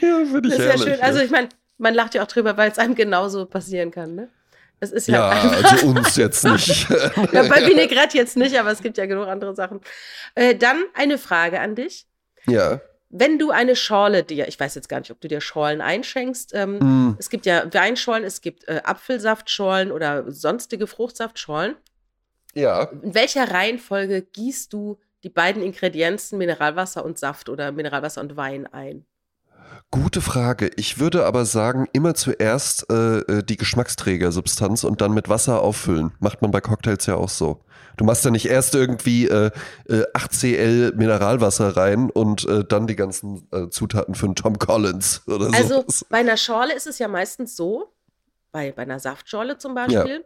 ja, finde ich Das ist ja schön. Also ich meine, man lacht ja auch drüber, weil es einem genauso passieren kann, ne? Es ist ja, ja also uns jetzt <laughs> nicht. ja, bei Vinaigrette jetzt nicht, aber es gibt ja genug andere Sachen. Äh, dann eine Frage an dich. Ja. Wenn du eine Schorle dir, ich weiß jetzt gar nicht, ob du dir Schorlen einschenkst. Ähm, mm. Es gibt ja Weinschorlen, es gibt äh, Apfelsaftschorlen oder sonstige Fruchtsaftschorlen. Ja. In welcher Reihenfolge gießt du die beiden Ingredienzen Mineralwasser und Saft oder Mineralwasser und Wein ein? Gute Frage. Ich würde aber sagen, immer zuerst äh, äh, die Geschmacksträgersubstanz und dann mit Wasser auffüllen. Macht man bei Cocktails ja auch so. Du machst ja nicht erst irgendwie äh, äh, 8cl Mineralwasser rein und äh, dann die ganzen äh, Zutaten für einen Tom Collins oder so. Also bei einer Schorle ist es ja meistens so, bei, bei einer Saftschorle zum Beispiel, ja.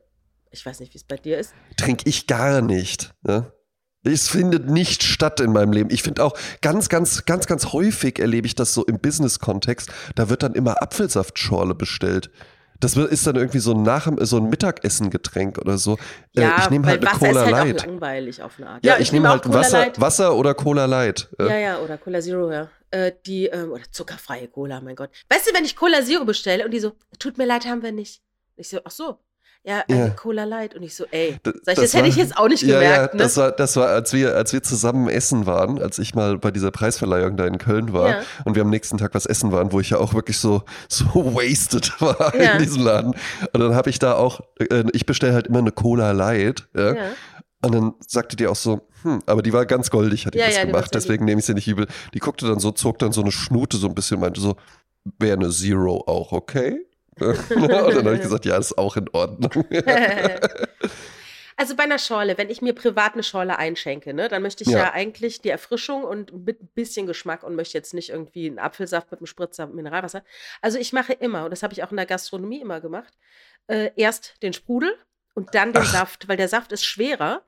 ich weiß nicht, wie es bei dir ist. Trinke ich gar nicht. Ne? Es findet nicht statt in meinem Leben. Ich finde auch ganz, ganz, ganz, ganz häufig erlebe ich das so im Business-Kontext. Da wird dann immer Apfelsaftschorle bestellt. Das ist dann irgendwie so ein, Nach so ein Mittagessen-Getränk oder so. Äh, ja, ich nehme halt eine Wasser Cola ist halt Light. Auch langweilig auf eine Art. Ja, ja ich, ich nehme halt Wasser, Wasser oder Cola Light. Ja, ja, oder Cola Zero, ja. Äh, die, ähm, oder zuckerfreie Cola, mein Gott. Weißt du, wenn ich Cola Zero bestelle und die so, tut mir leid, haben wir nicht. Ich so, ach so, ja, eine ja. Cola Light. Und ich so, ey, das, ich, das, das hätte ich jetzt auch nicht gemerkt. Ja, ja, ne? das war, das war, als wir, als wir zusammen essen waren, als ich mal bei dieser Preisverleihung da in Köln war ja. und wir am nächsten Tag was essen waren, wo ich ja auch wirklich so, so <laughs> wasted war in diesem Laden. Und dann habe ich da auch, äh, ich bestelle halt immer eine Cola Light, ja. Und dann sagte die auch so, hm, aber die war ganz goldig, hat die das gemacht, deswegen nehme ich sie nicht übel. Die guckte dann so, zog dann so eine Schnute so ein bisschen, meinte so, wäre eine Zero auch okay? Und dann habe ich gesagt, ja, ist auch in Ordnung. <laughs> Also bei einer Schorle, wenn ich mir privat eine Schorle einschenke, ne, dann möchte ich ja. ja eigentlich die Erfrischung und mit ein bisschen Geschmack und möchte jetzt nicht irgendwie einen Apfelsaft mit einem Spritzer Mineralwasser. Also ich mache immer, und das habe ich auch in der Gastronomie immer gemacht, äh, erst den Sprudel und dann den Ach. Saft, weil der Saft ist schwerer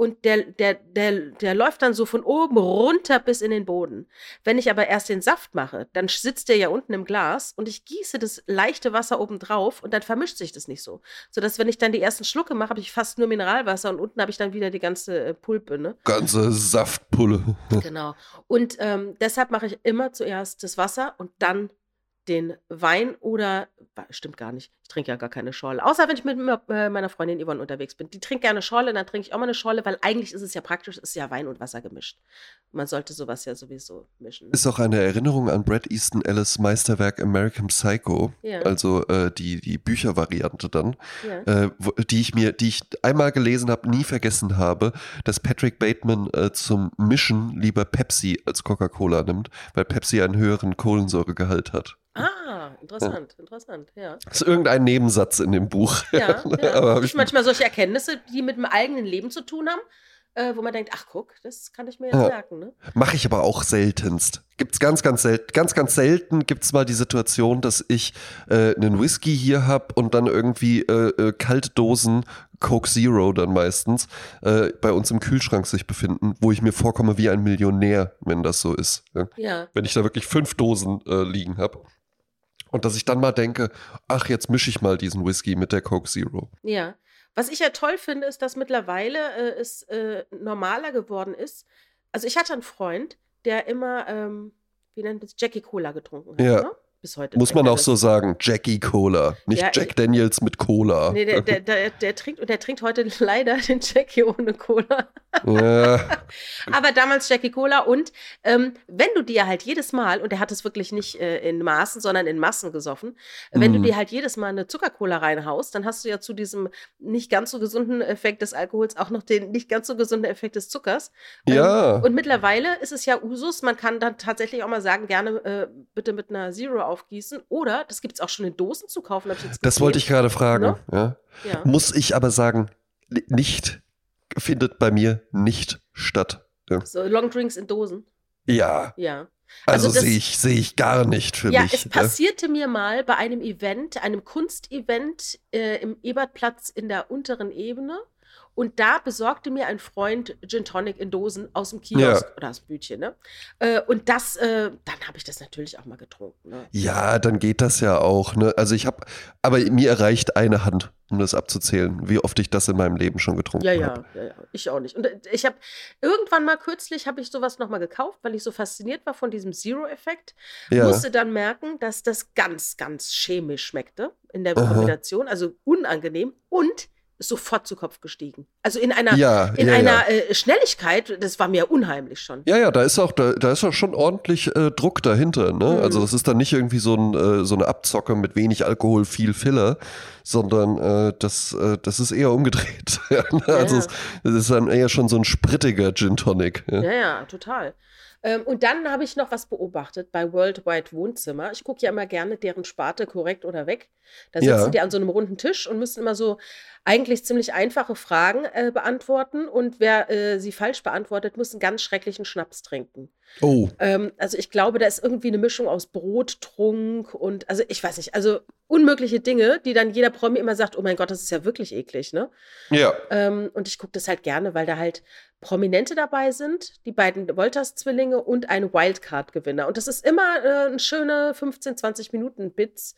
und der, der, der, der läuft dann so von oben runter bis in den Boden. Wenn ich aber erst den Saft mache, dann sitzt der ja unten im Glas und ich gieße das leichte Wasser oben drauf und dann vermischt sich das nicht so. Sodass, wenn ich dann die ersten Schlucke mache, habe ich fast nur Mineralwasser und unten habe ich dann wieder die ganze äh, Pulpe. Ne? Ganze Saftpulle. <laughs> genau. Und ähm, deshalb mache ich immer zuerst das Wasser und dann den Wein oder stimmt gar nicht. Trinke ja gar keine Schorle. Außer wenn ich mit äh, meiner Freundin Yvonne unterwegs bin. Die trinkt gerne Schorle, dann trinke ich auch mal eine Schorle, weil eigentlich ist es ja praktisch, ist ja Wein und Wasser gemischt. Man sollte sowas ja sowieso mischen. Ist auch eine Erinnerung an Brad Easton Ellis Meisterwerk American Psycho, ja. also äh, die, die Büchervariante dann, ja. äh, wo, die ich mir, die ich einmal gelesen habe, nie vergessen habe, dass Patrick Bateman äh, zum Mischen lieber Pepsi als Coca-Cola nimmt, weil Pepsi einen höheren Kohlensäuregehalt hat. Ah, interessant, ja. interessant, ja. Das ist irgendein Nebensatz in dem Buch. Ja, ja. <laughs> Aber ich manchmal solche Erkenntnisse, die mit dem eigenen Leben zu tun haben, äh, wo man denkt, ach guck, das kann ich mir jetzt ja. merken. Ne? Mache ich aber auch seltenst. Gibt es ganz, ganz selten. Ganz, ganz selten gibt es mal die Situation, dass ich äh, einen Whisky hier habe und dann irgendwie äh, äh, kalte Dosen Coke Zero dann meistens äh, bei uns im Kühlschrank sich befinden, wo ich mir vorkomme wie ein Millionär, wenn das so ist. Ja. Wenn ich da wirklich fünf Dosen äh, liegen habe. Und dass ich dann mal denke, ach, jetzt mische ich mal diesen Whisky mit der Coke Zero. Ja. Was ich ja toll finde, ist, dass mittlerweile äh, es äh, normaler geworden ist. Also ich hatte einen Freund, der immer, ähm, wie nennt es, Jackie Cola getrunken hat. Ja. Ne? Bis heute. Muss man auch so sagen, Jackie Cola, nicht ja, Jack Daniels mit Cola. Nee, der, der, der, der, trinkt, der trinkt heute <laughs> leider den Jackie ohne Cola. Ja. <laughs> Aber damals Jackie Cola und ähm, wenn du dir halt jedes Mal, und er hat es wirklich nicht äh, in Maßen, sondern in Massen gesoffen, wenn mm. du mhm. dir halt jedes Mal eine Zuckercola reinhaust, dann hast du ja zu diesem nicht ganz so gesunden Effekt des Alkohols auch noch den nicht ganz so gesunden Effekt des Zuckers. Ähm, ja. Und mittlerweile ist es ja Usus, man kann dann tatsächlich auch mal sagen, gerne äh, bitte mit einer Zero aufgießen. Oder, das gibt es auch schon in Dosen zu kaufen. das wollte ich gerade fragen. No? Ja. Ja. Muss ich aber sagen, nicht, findet bei mir nicht statt. Ja. So Longdrinks in Dosen? Ja. Ja. Also, also sehe ich, seh ich gar nicht für ja, mich. Ja, es passierte mir mal bei einem Event, einem Kunstevent äh, im Ebertplatz in der unteren Ebene. Und da besorgte mir ein Freund Gin Tonic in Dosen aus dem Kiosk ja. oder aus Bütchen. Ne? Äh, und das, äh, dann habe ich das natürlich auch mal getrunken. Ne? Ja, dann geht das ja auch. Ne? Also ich habe, aber mir erreicht eine Hand, um das abzuzählen, wie oft ich das in meinem Leben schon getrunken habe. Ja, ja, ja, ich auch nicht. Und äh, ich habe irgendwann mal kürzlich habe ich sowas nochmal gekauft, weil ich so fasziniert war von diesem Zero-Effekt. Ja. Musste dann merken, dass das ganz, ganz chemisch schmeckte in der Kombination, Aha. also unangenehm und ist sofort zu Kopf gestiegen. Also in einer, ja, in ja, einer ja. Äh, Schnelligkeit, das war mir unheimlich schon. Ja, ja, da ist auch, da, da ist auch schon ordentlich äh, Druck dahinter. Ne? Mhm. Also das ist dann nicht irgendwie so, ein, äh, so eine Abzocke mit wenig Alkohol, viel Filler, sondern äh, das, äh, das ist eher umgedreht. <laughs> Ne? also es, das ist dann eher schon so ein sprittiger Gin Tonic. Ja, ja, total. Ähm, und dann habe ich noch was beobachtet bei Worldwide Wohnzimmer. Ich gucke ja immer gerne deren Sparte korrekt oder weg. Da sitzen ja. die an so einem runden Tisch und müssen immer so eigentlich ziemlich einfache Fragen äh, beantworten. Und wer äh, sie falsch beantwortet, muss einen ganz schrecklichen Schnaps trinken. Oh. Ähm, also ich glaube, da ist irgendwie eine Mischung aus Brottrunk und, also ich weiß nicht, also unmögliche Dinge, die dann jeder Promi immer sagt, oh mein Gott, das ist ja wirklich eklig, ne? Ja. Ähm, und ich gucke das halt gerne, weil da halt Prominente dabei sind, die beiden Wolters-Zwillinge und ein Wildcard-Gewinner. Und das ist immer äh, ein schöne 15, 20 Minuten Bits,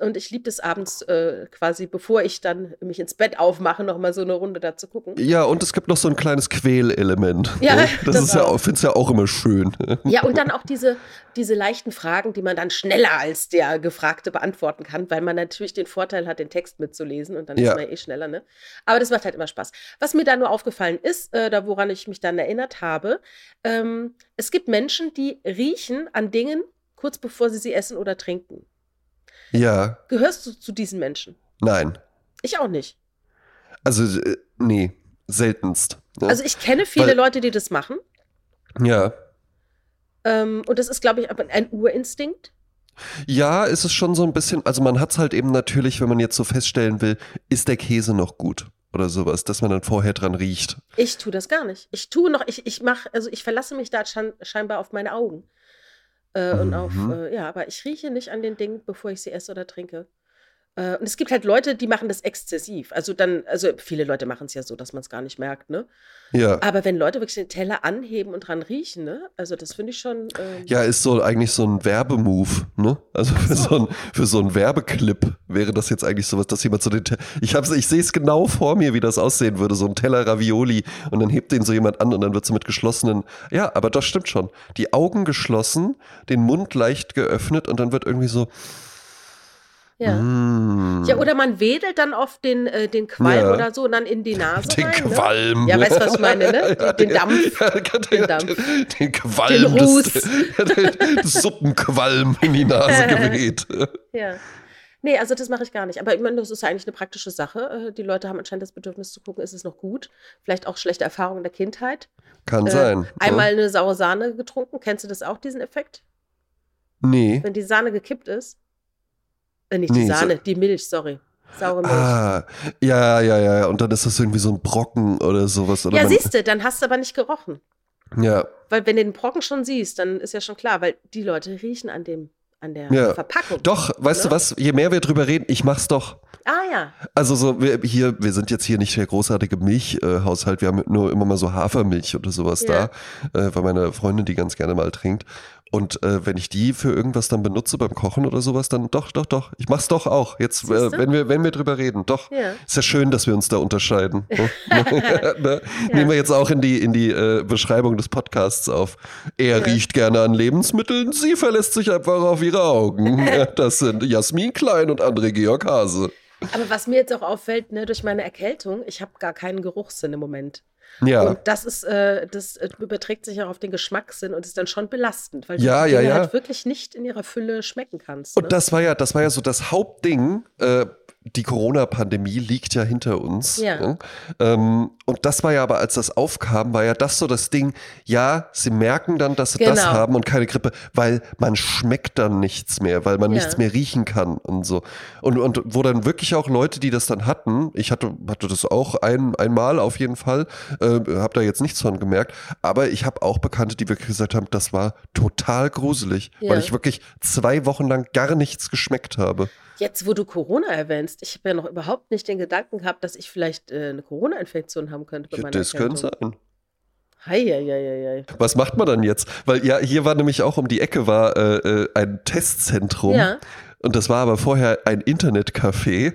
und ich liebe es abends äh, quasi, bevor ich dann mich ins Bett aufmache, noch mal so eine Runde da zu gucken. Ja, und es gibt noch so ein kleines Quälelement. Ja, ne? das, das ist ja, finde es ja auch immer schön. Ja, und dann auch diese, diese leichten Fragen, die man dann schneller als der Gefragte beantworten kann, weil man natürlich den Vorteil hat, den Text mitzulesen und dann ja. ist man eh schneller, ne? Aber das macht halt immer Spaß. Was mir da nur aufgefallen ist, äh, da woran ich mich dann erinnert habe, ähm, es gibt Menschen, die riechen an Dingen kurz bevor sie sie essen oder trinken. Ja. Gehörst du zu diesen Menschen? Nein. Ich auch nicht. Also, äh, nee, seltenst. Ne? Also, ich kenne viele Weil, Leute, die das machen. Ja. Ähm, und das ist, glaube ich, ein Urinstinkt. Ja, ist es schon so ein bisschen, also man hat es halt eben natürlich, wenn man jetzt so feststellen will, ist der Käse noch gut? oder sowas, dass man dann vorher dran riecht. Ich tue das gar nicht. Ich tue noch, ich, ich mache, also ich verlasse mich da scheinbar auf meine Augen. Äh, mhm. Und auf, mhm. äh, ja, aber ich rieche nicht an den Dingen, bevor ich sie esse oder trinke. Äh, und es gibt halt Leute, die machen das exzessiv. Also dann, also viele Leute machen es ja so, dass man es gar nicht merkt, ne? Ja. Aber wenn Leute wirklich den Teller anheben und dran riechen, ne? Also das finde ich schon. Ähm ja, ist so eigentlich so ein Werbemove, ne? Also für so, ein, für so einen Werbeclip wäre das jetzt eigentlich sowas, dass jemand so den Teller. Ich, ich sehe es genau vor mir, wie das aussehen würde, so ein Teller Ravioli und dann hebt den so jemand an und dann wird so mit geschlossenen. Ja, aber das stimmt schon. Die Augen geschlossen, den Mund leicht geöffnet und dann wird irgendwie so. Ja. Mm. ja, oder man wedelt dann oft den, äh, den Qualm ja. oder so und dann in die Nase. Den rein, Qualm. Ne? Ja, weißt du, was ich meine, ne? <laughs> Den, den Dampf. Ja, den, Dampf. Den, den Qualm. <laughs> Den Ruß. Des, Suppenqualm in die Nase <laughs> geweht. ja. Nee, also das mache ich gar nicht. Aber ich meine, das ist ja eigentlich eine praktische Sache. Äh, die Leute haben anscheinend das Bedürfnis zu gucken, ist es noch gut? Vielleicht auch schlechte Erfahrungen in der Kindheit. Kann äh, sein. Einmal eine saure Sahne getrunken. Kennst du das auch, diesen Effekt? Nee. Wenn die Sahne gekippt ist? Äh, nicht die nee, Sahne, so die Milch, sorry. Saure Milch. Ah, ja, ja, ja. Und dann ist das irgendwie so ein Brocken oder sowas. Oder ja, siehst du, dann hast du aber nicht gerochen. Ja. Weil wenn du den Brocken schon siehst, dann ist ja schon klar, weil die Leute riechen an dem, an der ja. Verpackung. Doch, weißt ja? du was, je mehr wir drüber reden, ich mach's doch. Ah ja. Also so, wir hier, wir sind jetzt hier nicht der großartige Milchhaushalt, wir haben nur immer mal so Hafermilch oder sowas ja. da, äh, weil meine Freundin die ganz gerne mal trinkt. Und äh, wenn ich die für irgendwas dann benutze beim Kochen oder sowas, dann doch, doch, doch. Ich mach's doch auch. Jetzt, äh, wenn wir, wenn wir drüber reden, doch. Ja. Ist ja schön, dass wir uns da unterscheiden. <laughs> <laughs> ne? ja. Nehmen wir jetzt auch in die, in die äh, Beschreibung des Podcasts auf. Er ja. riecht gerne an Lebensmitteln, sie verlässt sich einfach auf ihre Augen. <laughs> das sind Jasmin Klein und André Georg Hase. Aber was mir jetzt auch auffällt, ne, durch meine Erkältung, ich habe gar keinen Geruchssinn im Moment. Ja. Und das ist, äh, das äh, überträgt sich auch auf den Geschmackssinn und ist dann schon belastend, weil ja, du ja, ja. halt wirklich nicht in ihrer Fülle schmecken kannst. Ne? Und das war ja, das war ja so das Hauptding, äh, die Corona-Pandemie liegt ja hinter uns. Ja. ja? Ähm, und das war ja aber, als das aufkam, war ja das so das Ding, ja, sie merken dann, dass sie genau. das haben und keine Grippe, weil man schmeckt dann nichts mehr, weil man ja. nichts mehr riechen kann und so. Und, und wo dann wirklich auch Leute, die das dann hatten, ich hatte, hatte das auch ein, einmal auf jeden Fall, äh, habe da jetzt nichts von gemerkt, aber ich habe auch Bekannte, die wirklich gesagt haben, das war total gruselig, ja. weil ich wirklich zwei Wochen lang gar nichts geschmeckt habe. Jetzt, wo du Corona erwähnst, ich habe ja noch überhaupt nicht den Gedanken gehabt, dass ich vielleicht äh, eine Corona-Infektion haben könnte. Bei ja, das könnte sein. Hei, hei, hei, hei. Was macht man dann jetzt? Weil ja, hier war nämlich auch um die Ecke war äh, äh ein Testzentrum. Ja. Und das war aber vorher ein Internetcafé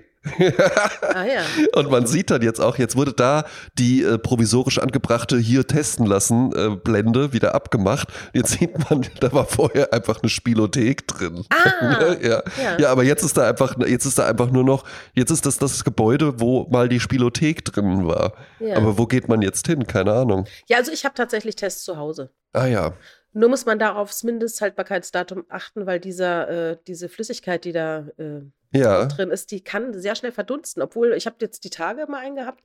ah, ja. <laughs> Und man sieht dann jetzt auch, jetzt wurde da die äh, provisorisch angebrachte hier testen lassen äh, Blende wieder abgemacht. Jetzt sieht man, <laughs> da war vorher einfach eine Spielothek drin. Ah, <laughs> ja. ja. ja, aber jetzt ist da einfach, jetzt ist da einfach nur noch, jetzt ist das das Gebäude, wo mal die Spielothek drin war. Ja. Aber wo geht man jetzt hin? Keine Ahnung. Ja, also ich habe tatsächlich Tests zu Hause. Ah ja. Nur muss man da aufs Mindesthaltbarkeitsdatum achten, weil dieser, äh, diese Flüssigkeit, die da äh, ja. drin ist, die kann sehr schnell verdunsten. Obwohl, ich habe jetzt die Tage mal eingehabt,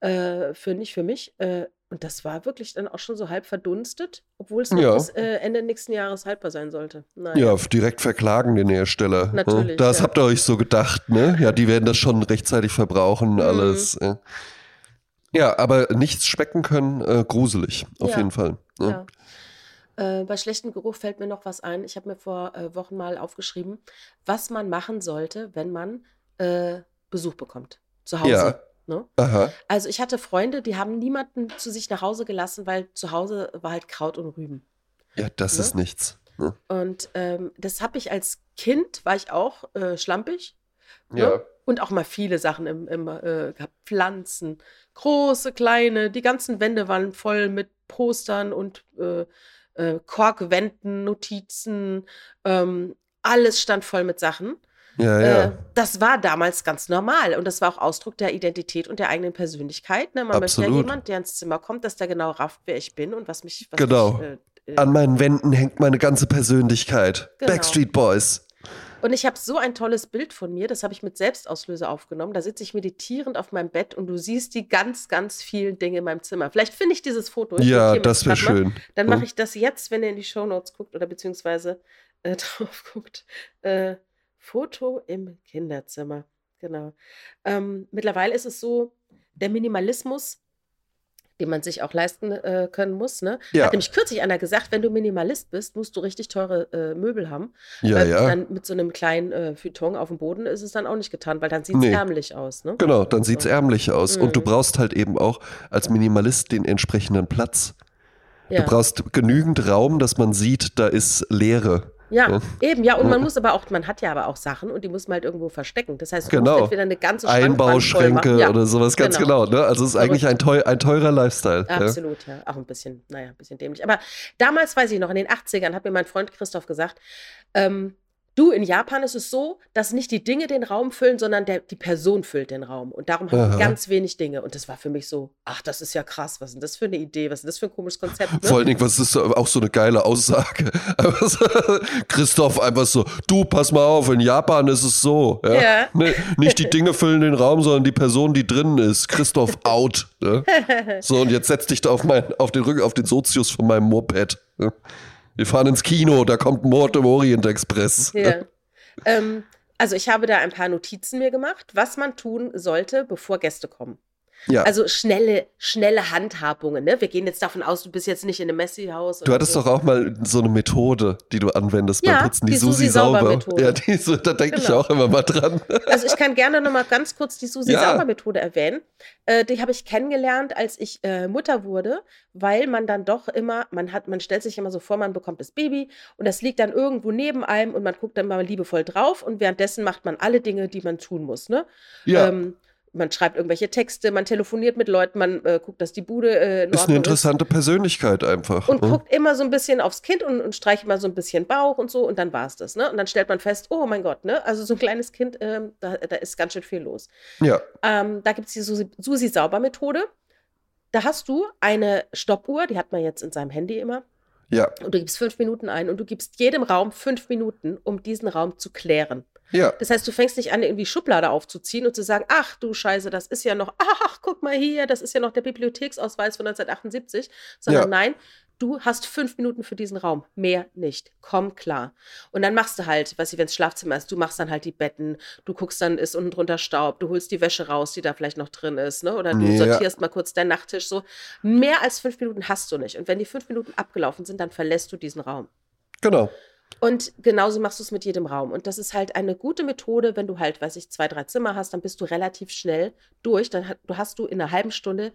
äh, für nicht für mich. Äh, und das war wirklich dann auch schon so halb verdunstet, obwohl es ja. bis äh, Ende nächsten Jahres haltbar sein sollte. Naja. Ja, direkt verklagen den Hersteller. Ne? Natürlich. Das ja. habt ihr euch so gedacht, ne? Ja, die werden das schon rechtzeitig verbrauchen, mhm. alles. Ja, aber nichts schmecken können, gruselig, auf jeden Fall. Ja. Äh, bei schlechtem Geruch fällt mir noch was ein. Ich habe mir vor äh, Wochen mal aufgeschrieben, was man machen sollte, wenn man äh, Besuch bekommt. Zu Hause. Ja. Ne? Aha. Also ich hatte Freunde, die haben niemanden zu sich nach Hause gelassen, weil zu Hause war halt Kraut und Rüben. Ja, das ne? ist nichts. Ne? Und ähm, das habe ich als Kind, war ich auch äh, schlampig. Ne? Ja. Und auch mal viele Sachen im, im äh, Pflanzen. Große, kleine, die ganzen Wände waren voll mit Postern und äh, äh, Korkwänden, Notizen, ähm, alles stand voll mit Sachen. Ja, ja. Äh, das war damals ganz normal und das war auch Ausdruck der Identität und der eigenen Persönlichkeit. Ne? Man Absolut. möchte ja jemand, der ins Zimmer kommt, dass der genau rafft, wer ich bin und was mich. Was genau. Mich, äh, äh, An meinen Wänden hängt meine ganze Persönlichkeit. Genau. Backstreet Boys. Und ich habe so ein tolles Bild von mir, das habe ich mit Selbstauslöser aufgenommen. Da sitze ich meditierend auf meinem Bett und du siehst die ganz, ganz vielen Dinge in meinem Zimmer. Vielleicht finde ich dieses Foto. Ich ja, das wäre schön. Dann mache ich das jetzt, wenn ihr in die Shownotes guckt oder beziehungsweise äh, <laughs> drauf guckt. Äh, Foto im Kinderzimmer. Genau. Ähm, mittlerweile ist es so, der Minimalismus den man sich auch leisten äh, können muss. Ne? Ja. Hat nämlich kürzlich einer gesagt, wenn du Minimalist bist, musst du richtig teure äh, Möbel haben. Ja, weil ja. Dann mit so einem kleinen äh, Futon auf dem Boden ist es dann auch nicht getan, weil dann sieht es Nee. ärmlich aus. Ne? Genau, dann sieht's So. ärmlich aus. Und du Mhm. brauchst halt eben auch als Minimalist den entsprechenden Platz. Ja. Du brauchst genügend Raum, dass man sieht, da ist Leere. Ja, Ja. eben, ja, und Ja. man muss aber auch, man hat ja aber auch Sachen und die muss man halt irgendwo verstecken. Das heißt, du Genau. musst entweder eine ganze Einbauschränke. Ja, oder sowas, ganz genau. ne? Also es ist eigentlich ein, teu ein teurer Lifestyle. Ja. Absolut, ja. Auch ein bisschen, naja, ein bisschen dämlich. Aber damals weiß ich noch, in den 80ern hat mir mein Freund Christoph gesagt, ähm, du, in Japan ist es so, dass nicht die Dinge den Raum füllen, sondern der, die Person füllt den Raum. Und darum haben wir ganz wenig Dinge. Und das war für mich so, ach, das ist ja krass, was ist denn das für eine Idee, was ist denn das für ein komisches Konzept? Ne? Vor allen Dingen, was ist auch so eine geile Aussage? <laughs> Christoph einfach so, du, pass mal auf, in Japan ist es so. Ja? Ja. Ne, nicht die Dinge füllen den Raum, sondern die Person, die drinnen ist. Christoph out. Ne? <laughs> So, und jetzt setz dich da auf, mein, auf den Rücken, auf den Sozius von meinem Moped. Ne? Wir fahren ins Kino, da kommt Mord im Orient Express. Ja. ähm, also ich habe da ein paar Notizen mir gemacht, was man tun sollte, bevor Gäste kommen. Ja. Also schnelle, schnelle Handhabungen. Ne? Wir gehen jetzt davon aus, du bist jetzt nicht in einem Messi-Haus. Du hattest so. doch auch mal so eine Methode, die du anwendest Ja, beim Putzen, die, die Susi Susi Sauber. Ja, die, da denke ich Genau. auch immer mal dran. <laughs> Also ich kann gerne noch mal ganz kurz die Susi Ja. Sauber Methode erwähnen. Äh, die habe ich kennengelernt, als ich äh, Mutter wurde, weil man dann doch immer, man hat, man stellt sich immer so vor, man bekommt das Baby und das liegt dann irgendwo neben einem und man guckt dann mal liebevoll drauf und währenddessen macht man alle Dinge, die man tun muss. Ne? Ja, Ähm, man schreibt irgendwelche Texte, man telefoniert mit Leuten, man äh, guckt, dass die Bude äh, in ist eine interessante Persönlichkeit einfach. und ne? guckt immer so ein bisschen aufs Kind und, und streicht immer so ein bisschen Bauch und so und dann war es das, ne? Und dann stellt man fest, oh mein Gott, ne? Also so ein kleines Kind, ähm, da, da ist ganz schön viel los. Ja, Ähm, da gibt es die Susi, Susi Sauber Methode. Da hast du eine Stoppuhr, die hat man jetzt in seinem Handy immer. ja, Und du gibst fünf Minuten ein und du gibst jedem Raum fünf Minuten, um diesen Raum zu klären. Ja. Das heißt, du fängst nicht an, irgendwie Schublade aufzuziehen und zu sagen, ach du Scheiße, das ist ja noch, <laughs> ach, guck mal hier, das ist ja noch der Bibliotheksausweis von 1978, sondern Ja. nein, du hast fünf Minuten für diesen Raum, mehr nicht. Komm klar. Und dann machst du halt, weiß ich, wenn es Schlafzimmer ist, du machst dann halt die Betten, du guckst dann, ist unten drunter Staub, du holst die Wäsche raus, die da vielleicht noch drin ist, ne? Oder du Ja. sortierst mal kurz deinen Nachttisch so. Mehr als fünf Minuten hast du nicht. Und wenn die fünf Minuten abgelaufen sind, dann verlässt du diesen Raum. Genau. Und genauso machst du es mit jedem Raum. Und das ist halt eine gute Methode, wenn du halt, weiß ich, zwei, drei Zimmer hast, dann bist du relativ schnell durch. Dann hast du in einer halben Stunde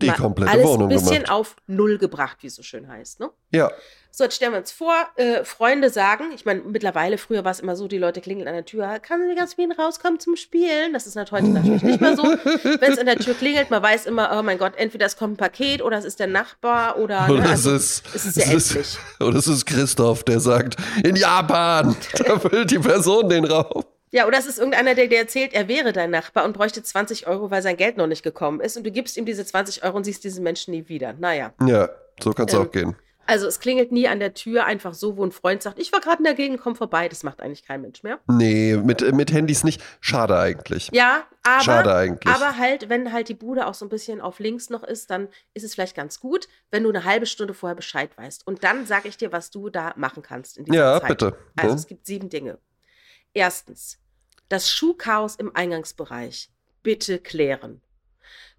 Die komplette alles Wohnung ein bisschen gemacht. auf Null gebracht, wie es so schön heißt. Ne? Ja, So, jetzt stellen wir uns vor, äh, Freunde sagen, ich meine, mittlerweile, früher war es immer so, die Leute klingeln an der Tür, kann die ganz Wien rauskommen zum Spielen? Das ist heute natürlich nicht mehr so. Wenn es an der Tür klingelt, man weiß immer, oh mein Gott, entweder es kommt ein Paket oder es ist der Nachbar oder. oder ne, es also, ist, es ist sehr endlich. oder es ist Christoph, der sagt, in Japan, <laughs> da füllt die Person den Raum. Ja, oder es ist irgendeiner, der dir erzählt, er wäre dein Nachbar und bräuchte 20 Euro, weil sein Geld noch nicht gekommen ist. Und du gibst ihm diese 20 Euro und siehst diesen Menschen nie wieder. Naja. Ja, so kann es Ähm, auch gehen. Also es klingelt nie an der Tür einfach so, wo ein Freund sagt, ich war gerade in der Gegend, komm vorbei. Das macht eigentlich kein Mensch mehr. Nee, mit, mit Handys nicht. Schade eigentlich. Ja, aber, Schade eigentlich. aber halt, wenn halt die Bude auch so ein bisschen auf links noch ist, dann ist es vielleicht ganz gut, wenn du eine halbe Stunde vorher Bescheid weißt. Und dann sage ich dir, was du da machen kannst in dieser Ja, Zeit. bitte. Also Ja. es gibt sieben Dinge. Erstens, das Schuhchaos im Eingangsbereich bitte klären.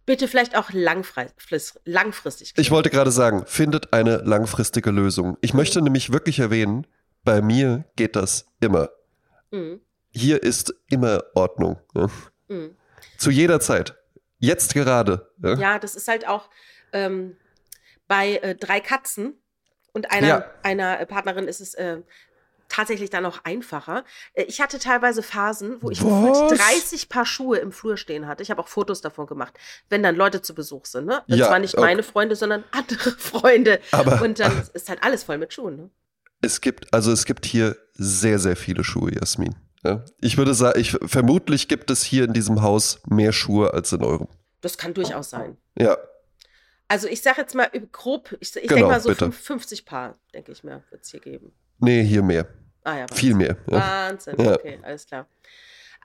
Bitte vielleicht auch langfris- langfristig klären. Ich wollte gerade sagen, findet eine langfristige Lösung. Ich möchte nämlich wirklich erwähnen, bei mir geht das immer. Mhm. Hier ist immer Ordnung. Ne? Mhm. Zu jeder Zeit. Jetzt gerade. Ja? Ja, das ist halt auch ähm, bei äh, drei Katzen und einer, Ja. einer äh, Partnerin ist es äh, tatsächlich dann noch einfacher. Äh, Ich hatte teilweise Phasen, wo ich Was? gefühlt 30 Paar Schuhe im Flur stehen hatte. Ich habe auch Fotos davon gemacht, wenn dann Leute zu Besuch sind. Ne? Das Ja, waren nicht okay. meine Freunde, sondern <laughs> andere Freunde. Aber Und dann <laughs> ist halt alles voll mit Schuhen. Ne? es gibt, also es gibt hier sehr, sehr viele Schuhe, Jasmin. Ja? Ich würde sagen, ich, vermutlich gibt es hier in diesem Haus mehr Schuhe als in eurem. Das kann durchaus sein. Ja, Also ich sage jetzt mal üb- grob, ich, ich Genau, denke mal so bitte. fünf- 50 Paar, denke ich mir, wird es hier geben. Nee, hier mehr. Ah ja, Viel mehr. Ja. Wahnsinn, okay, alles klar.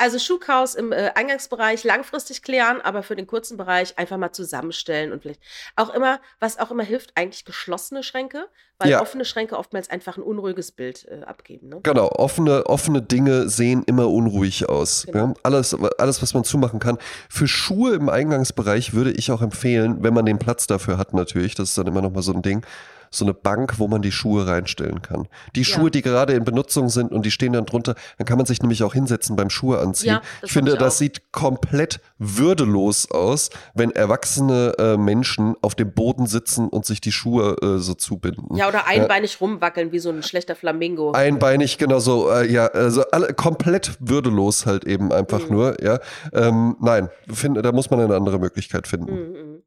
Also Schuhchaos im äh, Eingangsbereich langfristig klären, aber für den kurzen Bereich einfach mal zusammenstellen und vielleicht auch immer, was auch immer hilft, eigentlich geschlossene Schränke, weil Ja. offene Schränke oftmals einfach ein unruhiges Bild äh, abgeben. Ne? Genau, offene, offene Dinge sehen immer unruhig aus. Genau. Ja? Alles, alles, was man zumachen kann. Für Schuhe im Eingangsbereich würde ich auch empfehlen, wenn man den Platz dafür hat natürlich, das ist dann immer noch mal so ein Ding, so eine Bank, wo man die Schuhe reinstellen kann. Die Ja. Schuhe, die gerade in Benutzung sind und die stehen dann drunter, dann kann man sich nämlich auch hinsetzen beim Schuhe anziehen. Ja, ich finde, ich das sieht komplett würdelos aus, wenn erwachsene äh, Menschen auf dem Boden sitzen und sich die Schuhe äh, so zubinden. Ja, oder einbeinig rumwackeln wie so ein schlechter Flamingo. Einbeinig, genau so, äh, ja, also alle, komplett würdelos halt eben einfach Mhm. nur, ja. Ähm, nein, finde, da muss man eine andere Möglichkeit finden. Mhm, mhm.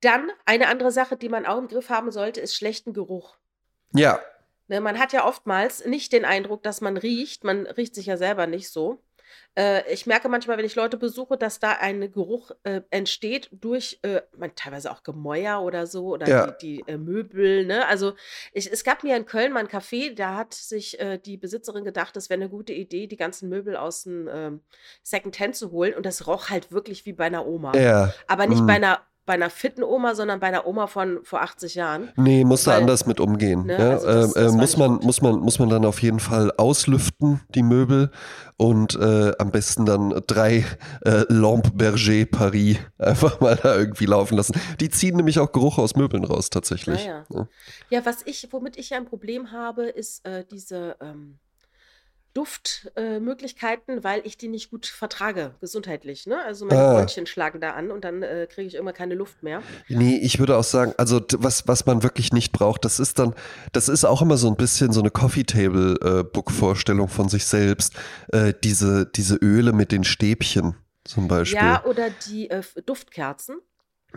Dann eine andere Sache, die man auch im Griff haben sollte, ist schlechten Geruch. Ja, Ne, man hat ja oftmals nicht den Eindruck, dass man riecht. Man riecht sich ja selber nicht so. Äh, ich merke manchmal, wenn ich Leute besuche, dass da ein Geruch äh, entsteht durch äh, man, teilweise auch Gemäuer oder so oder Ja. die, die äh, Möbel. Ne? Also ich, es gab mir in Köln mal ein Café, da hat sich äh, die Besitzerin gedacht, es wäre eine gute Idee, die ganzen Möbel aus dem ähm, Secondhand zu holen. Und das roch halt wirklich wie bei einer Oma. ja. Aber nicht Mm. bei einer bei einer fitten Oma, sondern bei einer Oma von vor 80 Jahren. Nee, muss da anders mit umgehen. Ne, ja? also das- ähm, äh, das war muss, man, gut. muss, man, muss man dann auf jeden Fall auslüften, die Möbel, und äh, am besten dann drei äh, Lampe Berger Paris einfach mal da irgendwie laufen lassen. Die ziehen nämlich auch Geruch aus Möbeln raus, tatsächlich. Ja, Ja. Ja, was ich, womit ich ja ein Problem habe, ist äh, diese ähm, Duftmöglichkeiten, äh, weil ich die nicht gut vertrage, gesundheitlich. Ne? Also meine Ah. Schlagen da an und dann äh, kriege ich immer keine Luft mehr. Nee, ich würde auch sagen, also was, was man wirklich nicht braucht, das ist dann, das ist auch immer so ein bisschen so eine Coffee Table äh, Book Vorstellung von sich selbst. Äh, diese, diese Öle mit den Stäbchen zum Beispiel. Ja, oder die äh, Duftkerzen.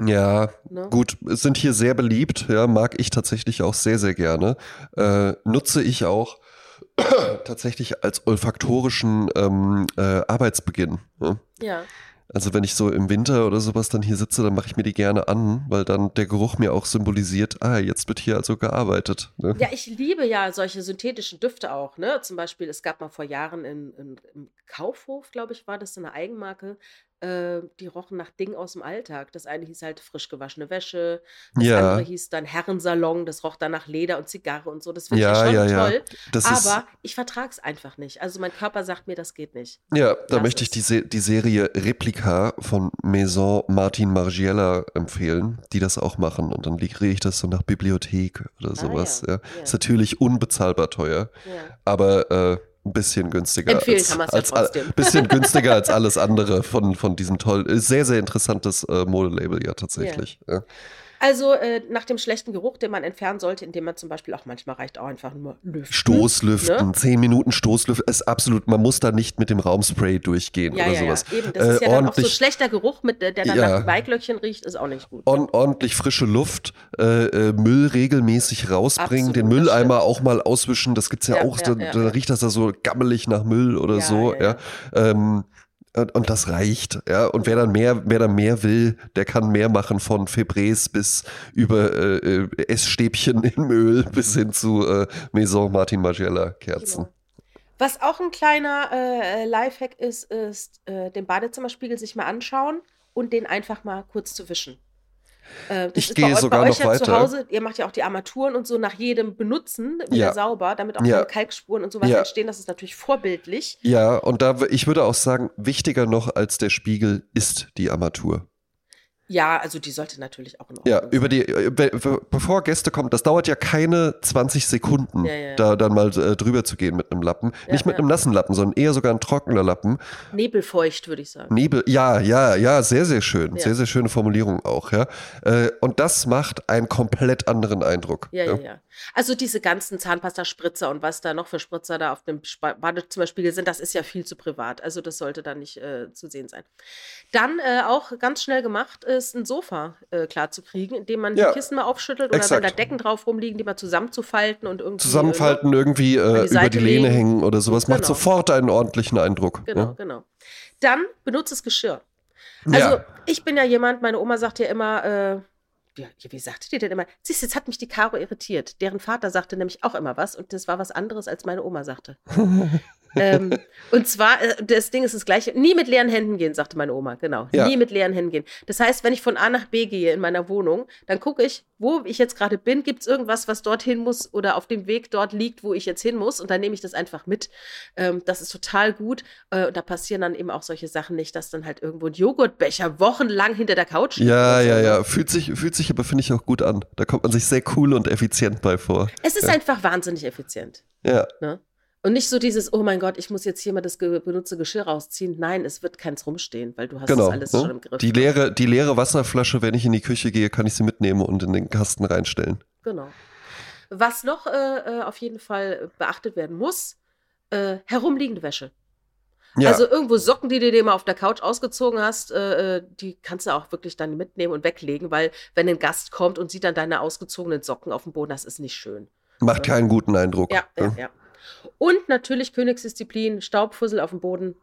Ja, Ne? gut, sind hier sehr beliebt, ja, mag ich tatsächlich auch sehr, sehr gerne. Äh, nutze ich auch <coughs> tatsächlich als olfaktorischen ähm, äh, Arbeitsbeginn. Ja. Ja. Also wenn ich so im Winter oder sowas dann hier sitze, dann mache ich mir die gerne an, weil dann der Geruch mir auch symbolisiert, ah, jetzt wird hier also gearbeitet. Ne? Ja, ich liebe ja solche synthetischen Düfte auch. Ne? Zum Beispiel, es gab mal vor Jahren in, in, im Kaufhof, glaube ich, war das so eine Eigenmarke, äh, die rochen nach Ding aus dem Alltag. Das eine hieß halt frisch gewaschene Wäsche, das Ja. andere hieß dann Herrensalon, das roch dann nach Leder und Zigarre und so. Das finde Ja, ich schon ja, toll. Das aber ich vertrage es einfach nicht. Also mein Körper sagt mir, das geht nicht. ja, da Lass möchte ich die, Se die Serie Replika von Maison Martin Margiela empfehlen, die das auch machen. Und dann rieche ich das so nach Bibliothek oder sowas. Ah, ja. Ja. Ist natürlich unbezahlbar teuer. Aber äh, ein bisschen günstiger. Empfehlen als, kann man's ja als, al- trotzdem. bisschen <laughs> günstiger als alles andere von, von diesem tollen, sehr, sehr interessantes äh, Modelabel, ja, tatsächlich. Ja. Also äh, nach dem schlechten Geruch, den man entfernen sollte, indem man zum Beispiel auch manchmal reicht auch einfach nur lüften. Stoßlüften, Ne? zehn Minuten Stoßlüften, ist absolut, man muss da nicht mit dem Raumspray durchgehen Ja, oder ja, sowas. ja, eben. Das Äh, ist ja dann auch so schlechter Geruch, mit, der der dann Ja. nach Beiglöckchen riecht, ist auch nicht gut. On, ordentlich frische Luft, äh, äh, Müll regelmäßig rausbringen, Absolut, den Mülleimer auch mal auswischen, das gibt's ja, Ja, auch, dann ja. riecht das da so gammelig nach Müll oder so, ja, ja. Ähm, und, und das reicht, ja. Und wer dann mehr, wer dann mehr will, der kann mehr machen von Febrés bis über äh, äh, Essstäbchen <laughs> im Öl bis hin zu äh, Maison Martin Margiela Kerzen. Genau. Was auch ein kleiner äh, Lifehack ist, ist äh, den Badezimmerspiegel sich mal anschauen und den einfach mal kurz zu wischen. Äh, Ich gehe sogar noch euch ja zu weiter. Hause, ihr macht ja auch die Armaturen und so nach jedem Benutzen wieder Ja. sauber, damit auch Ja. keine Kalkspuren und sowas Ja. entstehen. Das ist natürlich vorbildlich. Ja, und da ich würde auch sagen, wichtiger noch als der Spiegel ist die Armatur. Ja, also die sollte natürlich auch in Ordnung Ja, sein. über die, äh, be- be- bevor Gäste kommen, das dauert ja keine 20 Sekunden, Ja, ja. da dann mal äh, drüber zu gehen mit einem Lappen. Ja, Nicht mit einem nassen Lappen, sondern eher sogar ein trockener Lappen. Nebelfeucht, würde ich sagen. Nebel, ja, ja, ja, sehr, sehr schön. Sehr, sehr schöne Formulierung auch, ja. Äh, und das macht einen komplett anderen Eindruck. Ja, ja, ja. Also diese ganzen Zahnpasta-Spritzer und was da noch für Spritzer da auf dem Badezimmerspiegel sind, das ist ja viel zu privat. Also das sollte da nicht äh, zu sehen sein. Dann äh, auch ganz schnell gemacht ist, ein Sofa äh, klar zu kriegen, indem man Ja, die Kissen mal aufschüttelt oder exakt. wenn da Decken drauf rumliegen, die mal zusammenzufalten und irgendwie. Zusammenfalten, irgendwie äh, die über die Lehne legen. hängen oder sowas, macht Genau. sofort einen ordentlichen Eindruck. Äh, genau, Ja. genau. Dann benutzt das Geschirr. Also ja. ich bin ja jemand, meine Oma sagt ja immer, äh, ja, wie sagte die denn immer? Siehst du, jetzt hat mich die Caro irritiert. Deren Vater sagte nämlich auch immer was und das war was anderes, als meine Oma sagte. <laughs> ähm, und zwar, äh, das Ding ist das gleiche, nie mit leeren Händen gehen, sagte meine Oma, genau. Ja. Nie mit leeren Händen gehen. Das heißt, wenn ich von A nach B gehe in meiner Wohnung, dann gucke ich, wo ich jetzt gerade bin, gibt es irgendwas, was dorthin muss oder auf dem Weg dort liegt, wo ich jetzt hin muss und dann nehme ich das einfach mit. Ähm, das ist total gut. Äh, und da passieren dann eben auch solche Sachen nicht, dass dann halt irgendwo ein Joghurtbecher wochenlang hinter der Couch liegt. Ja, ja, so. ja. Ne? Fühlt sich, fühlt sich aber, finde ich, auch gut an. Da kommt man sich sehr cool und effizient bei vor. Es ist ja. einfach wahnsinnig effizient. Ja. Ne? Und nicht so dieses, oh mein Gott, ich muss jetzt hier mal das benutzte Geschirr rausziehen. Nein, es wird keins rumstehen, weil du hast genau, das alles ne? schon im Griff. Die leere, die leere Wasserflasche, wenn ich in die Küche gehe, kann ich sie mitnehmen und in den Kasten reinstellen. Genau. Was noch äh, äh auf jeden Fall beachtet werden muss, äh, herumliegende Wäsche. Ja. Also irgendwo Socken, die du dir mal auf der Couch ausgezogen hast, äh, äh, die kannst du auch wirklich dann mitnehmen und weglegen, weil wenn ein Gast kommt und sieht dann deine ausgezogenen Socken auf dem Boden, das ist nicht schön. Macht keinen guten Eindruck. Ja, ja, ja. Und natürlich Königsdisziplin, Staubfussel auf dem Boden.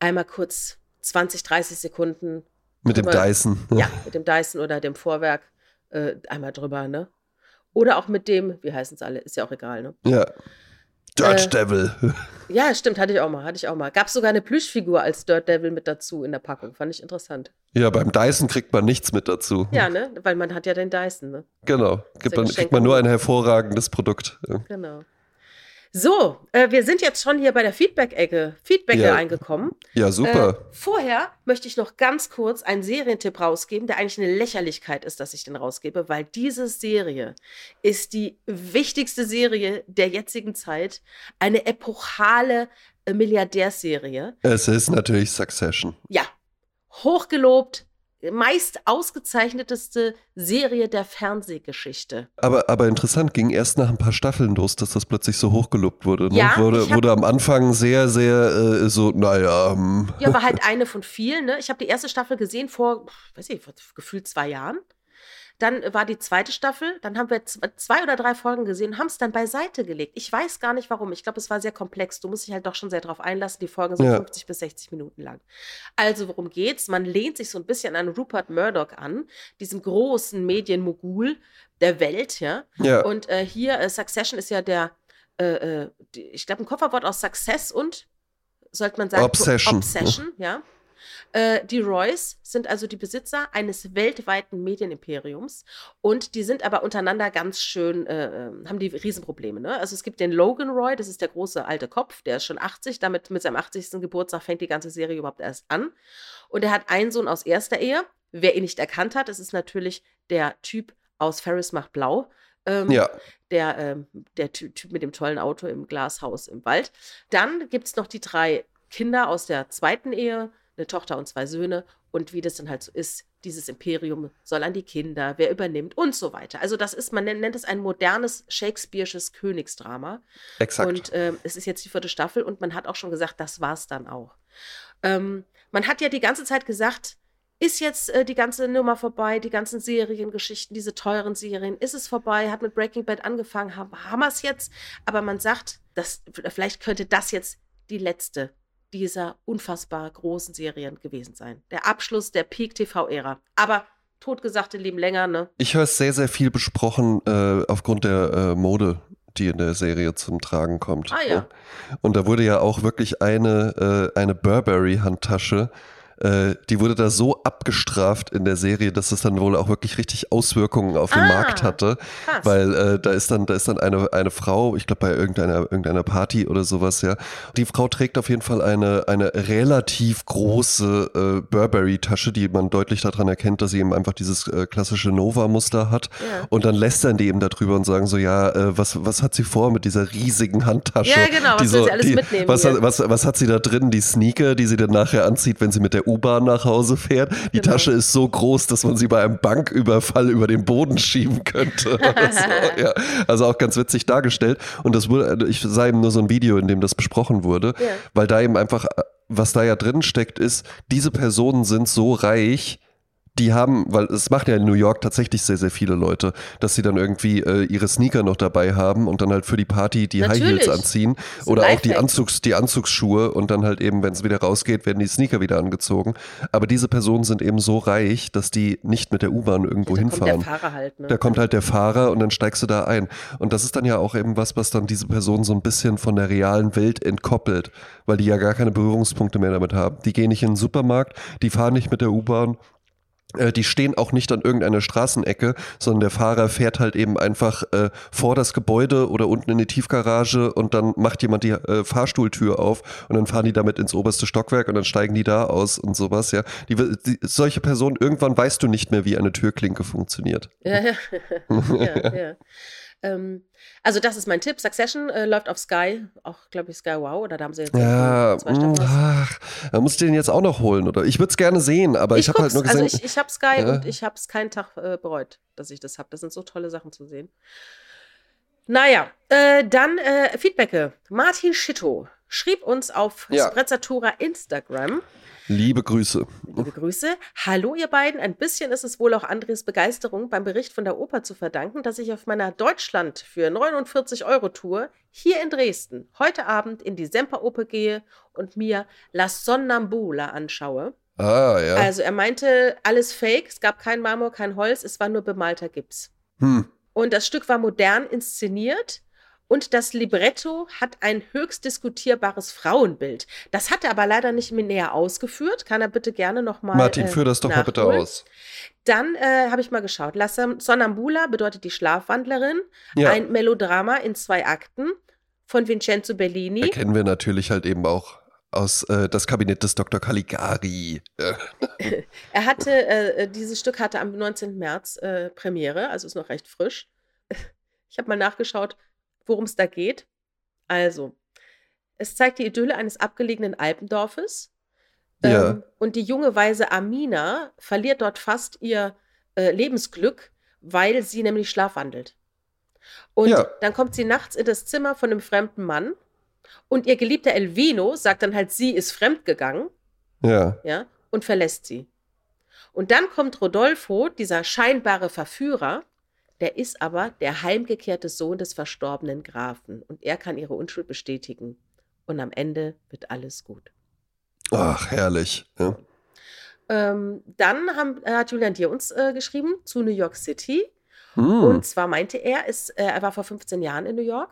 Einmal kurz 20, 30 Sekunden. Mit drüber. dem Dyson. Ja, mit dem Dyson oder dem Vorwerk äh, einmal drüber, ne? Oder auch mit dem, wie heißen es alle, ist ja auch egal, ne? Ja. Dirt äh, Devil. Ja, stimmt, hatte ich auch mal, hatte ich auch mal. Gab es sogar eine Plüschfigur als Dirt Devil mit dazu in der Packung, fand ich interessant. Ja, beim Dyson kriegt man nichts mit dazu. Ja, ne? Weil man hat ja den Dyson, ne? Genau, gibt man, kriegt man nur ein hervorragendes Produkt. Genau. So, äh, wir sind jetzt schon hier bei der Feedback-Ecke Feedback ja. eingekommen. Ja, super. Äh, vorher möchte ich noch ganz kurz einen Serientipp rausgeben, der eigentlich eine Lächerlichkeit ist, dass ich den rausgebe, weil diese Serie ist die wichtigste Serie der jetzigen Zeit. Eine epochale äh, Milliardärserie. Es ist natürlich Succession. Ja. Hochgelobt, meist ausgezeichneteste Serie der Fernsehgeschichte. Aber, aber interessant, ging erst nach ein paar Staffeln los, dass das plötzlich so hochgelobt wurde. Ne? Ja, wurde, wurde am Anfang sehr, sehr äh, so, naja. Ähm. Ja, war halt <laughs> eine von vielen. Ne? Ich habe die erste Staffel gesehen vor, weiß ich, vor gefühlt zwei Jahren. Dann war die zweite Staffel, dann haben wir zwei oder drei Folgen gesehen, haben es dann beiseite gelegt. Ich weiß gar nicht warum. Ich glaube, es war sehr komplex. Du musst dich halt doch schon sehr drauf einlassen. Die Folgen sind ja. 50 bis 60 Minuten lang. Also, worum geht's? Man lehnt sich so ein bisschen an Rupert Murdoch an, diesem großen Medienmogul der Welt, ja. ja. Und äh, hier, äh, Succession ist ja der, äh, äh die, ich glaube, ein Kofferwort aus Success und sollte man sagen, Obsession. Obsession, ja. Äh, die Roys sind also die Besitzer eines weltweiten Medienimperiums und die sind aber untereinander ganz schön, äh, ähm, haben die Riesenprobleme. Ne? Also es gibt den Logan Roy, das ist der große alte Kopf, der ist schon 80, damit mit seinem 80. Geburtstag fängt die ganze Serie überhaupt erst an. Und er hat einen Sohn aus erster Ehe. Wer ihn nicht erkannt hat, das ist natürlich der Typ aus Ferris macht blau. Ähm, ja. Der, ähm, der Typ mit dem tollen Auto im Glashaus im Wald. Dann gibt es noch die drei Kinder aus der zweiten Ehe eine Tochter und zwei Söhne und wie das dann halt so ist, dieses Imperium soll an die Kinder, wer übernimmt und so weiter. Also das ist, man nennt, es ein modernes Shakespeare'sches Königsdrama. Exakt. Und äh, es ist jetzt die vierte Staffel und man hat auch schon gesagt, das war es dann auch. Ähm, man hat ja die ganze Zeit gesagt, ist jetzt äh, die ganze Nummer vorbei, die ganzen Seriengeschichten, diese teuren Serien, ist es vorbei, hat mit Breaking Bad angefangen, haben, haben wir es jetzt, aber man sagt, dass, vielleicht könnte das jetzt die letzte dieser unfassbar großen Serien gewesen sein. Der Abschluss der Peak-TV-Ära. Aber totgesagte leben länger, ne? Ich höre es sehr, sehr viel besprochen äh, aufgrund der äh, Mode die in der Serie zum Tragen kommt. Ah ja. Und da wurde ja auch wirklich eine, äh, eine Burberry-Handtasche die wurde da so abgestraft in der Serie, dass es dann wohl auch wirklich richtig Auswirkungen auf den ah, Markt hatte. Krass. Weil äh, da ist dann, da ist dann eine, eine Frau, ich glaube bei irgendeiner, irgendeiner Party oder sowas, ja. Die Frau trägt auf jeden Fall eine, eine relativ große äh, Burberry-Tasche, die man deutlich daran erkennt, dass sie eben einfach dieses äh, klassische Nova-Muster hat. Ja. Und dann lästern die eben darüber und sagen so, ja, äh, was, was hat sie vor mit dieser riesigen Handtasche? Ja, genau, was so, sie alles die, mitnehmen? Was, was, was hat sie da drin? Die Sneaker, die sie dann nachher anzieht, wenn sie mit der U-Bahn nach Hause fährt. Die genau. Tasche ist so groß, dass man sie bei einem Banküberfall über den Boden schieben könnte. <laughs> <laughs> also, ja, also auch ganz witzig dargestellt. Und das wurde, ich sah eben nur so ein Video, in dem das besprochen wurde, ja. weil da eben einfach, was da ja drin steckt, ist, diese Personen sind so reich, die haben, weil es macht ja in New York tatsächlich sehr, sehr viele Leute, dass sie dann irgendwie äh, ihre Sneaker noch dabei haben und dann halt für die Party die Natürlich. High Heels anziehen oder auch die, Anzugs, die Anzugsschuhe und dann halt eben, wenn es wieder rausgeht, werden die Sneaker wieder angezogen. Aber diese Personen sind eben so reich, dass die nicht mit der U-Bahn irgendwo ja, da hinfahren. Kommt der Fahrer halt, ne? Da kommt halt der Fahrer und dann steigst du da ein. Und das ist dann ja auch eben was, was dann diese Person so ein bisschen von der realen Welt entkoppelt, weil die ja gar keine Berührungspunkte mehr damit haben. Die gehen nicht in den Supermarkt, die fahren nicht mit der U-Bahn die stehen auch nicht an irgendeiner Straßenecke, sondern der Fahrer fährt halt eben einfach äh, vor das Gebäude oder unten in die Tiefgarage und dann macht jemand die äh, Fahrstuhltür auf und dann fahren die damit ins oberste Stockwerk und dann steigen die da aus und sowas, ja. Die, die, solche Personen, irgendwann weißt du nicht mehr, wie eine Türklinke funktioniert. Ja, ja. <laughs> ja, ja. Ähm, also das ist mein Tipp. Succession äh, läuft auf Sky, auch glaube ich Sky Wow, oder da haben sie jetzt ja, zwei Staffeln. Ach, da musst du den jetzt auch noch holen, oder? Ich würde es gerne sehen, aber ich, ich habe halt nur gesehen. Also ich, ich habe Sky ja. und ich habe es keinen Tag äh, bereut, dass ich das habe. Das sind so tolle Sachen zu sehen. Naja, äh, dann äh, Feedbacke. Martin Schitto schrieb uns auf ja. Sprezzatura Instagram. Liebe Grüße. Liebe Grüße. Hallo ihr beiden. Ein bisschen ist es wohl auch Andres Begeisterung beim Bericht von der Oper zu verdanken, dass ich auf meiner Deutschland für 49 Euro Tour hier in Dresden heute Abend in die Semperoper gehe und mir La Sonnambula anschaue. Ah, ja. Also er meinte, alles fake, es gab kein Marmor, kein Holz, es war nur bemalter Gips. Hm. Und das Stück war modern inszeniert und das Libretto hat ein höchst diskutierbares Frauenbild. Das hat er aber leider nicht mehr näher ausgeführt. Kann er bitte gerne nochmal. Martin, äh, führ das doch nachholen. mal bitte aus. Dann äh, habe ich mal geschaut. La Sonnambula bedeutet die Schlafwandlerin. Ja. Ein Melodrama in zwei Akten von Vincenzo Bellini. Erkennen wir natürlich halt eben auch aus äh, das Kabinett des Dr. Caligari. <laughs> er hatte, äh, äh, dieses Stück hatte am 19. März äh, Premiere, also ist noch recht frisch. Ich habe mal nachgeschaut, worum es da geht. Also, es zeigt die Idylle eines abgelegenen Alpendorfes. Ja. Ähm, und die junge Weise Amina verliert dort fast ihr äh, Lebensglück, weil sie nämlich schlafwandelt. Und ja. dann kommt sie nachts in das Zimmer von einem fremden Mann und ihr geliebter Elvino sagt dann halt, sie ist fremdgegangen. Ja. Ja. Und verlässt sie. Und dann kommt Rodolfo, dieser scheinbare Verführer, der ist aber der heimgekehrte Sohn des verstorbenen Grafen und er kann ihre Unschuld bestätigen. Und am Ende wird alles gut. Ach, herrlich. Ja. Ähm, dann haben, äh, hat Julian dir uns äh, geschrieben zu New York City. Mm. Und zwar meinte er, ist, äh, er war vor 15 Jahren in New York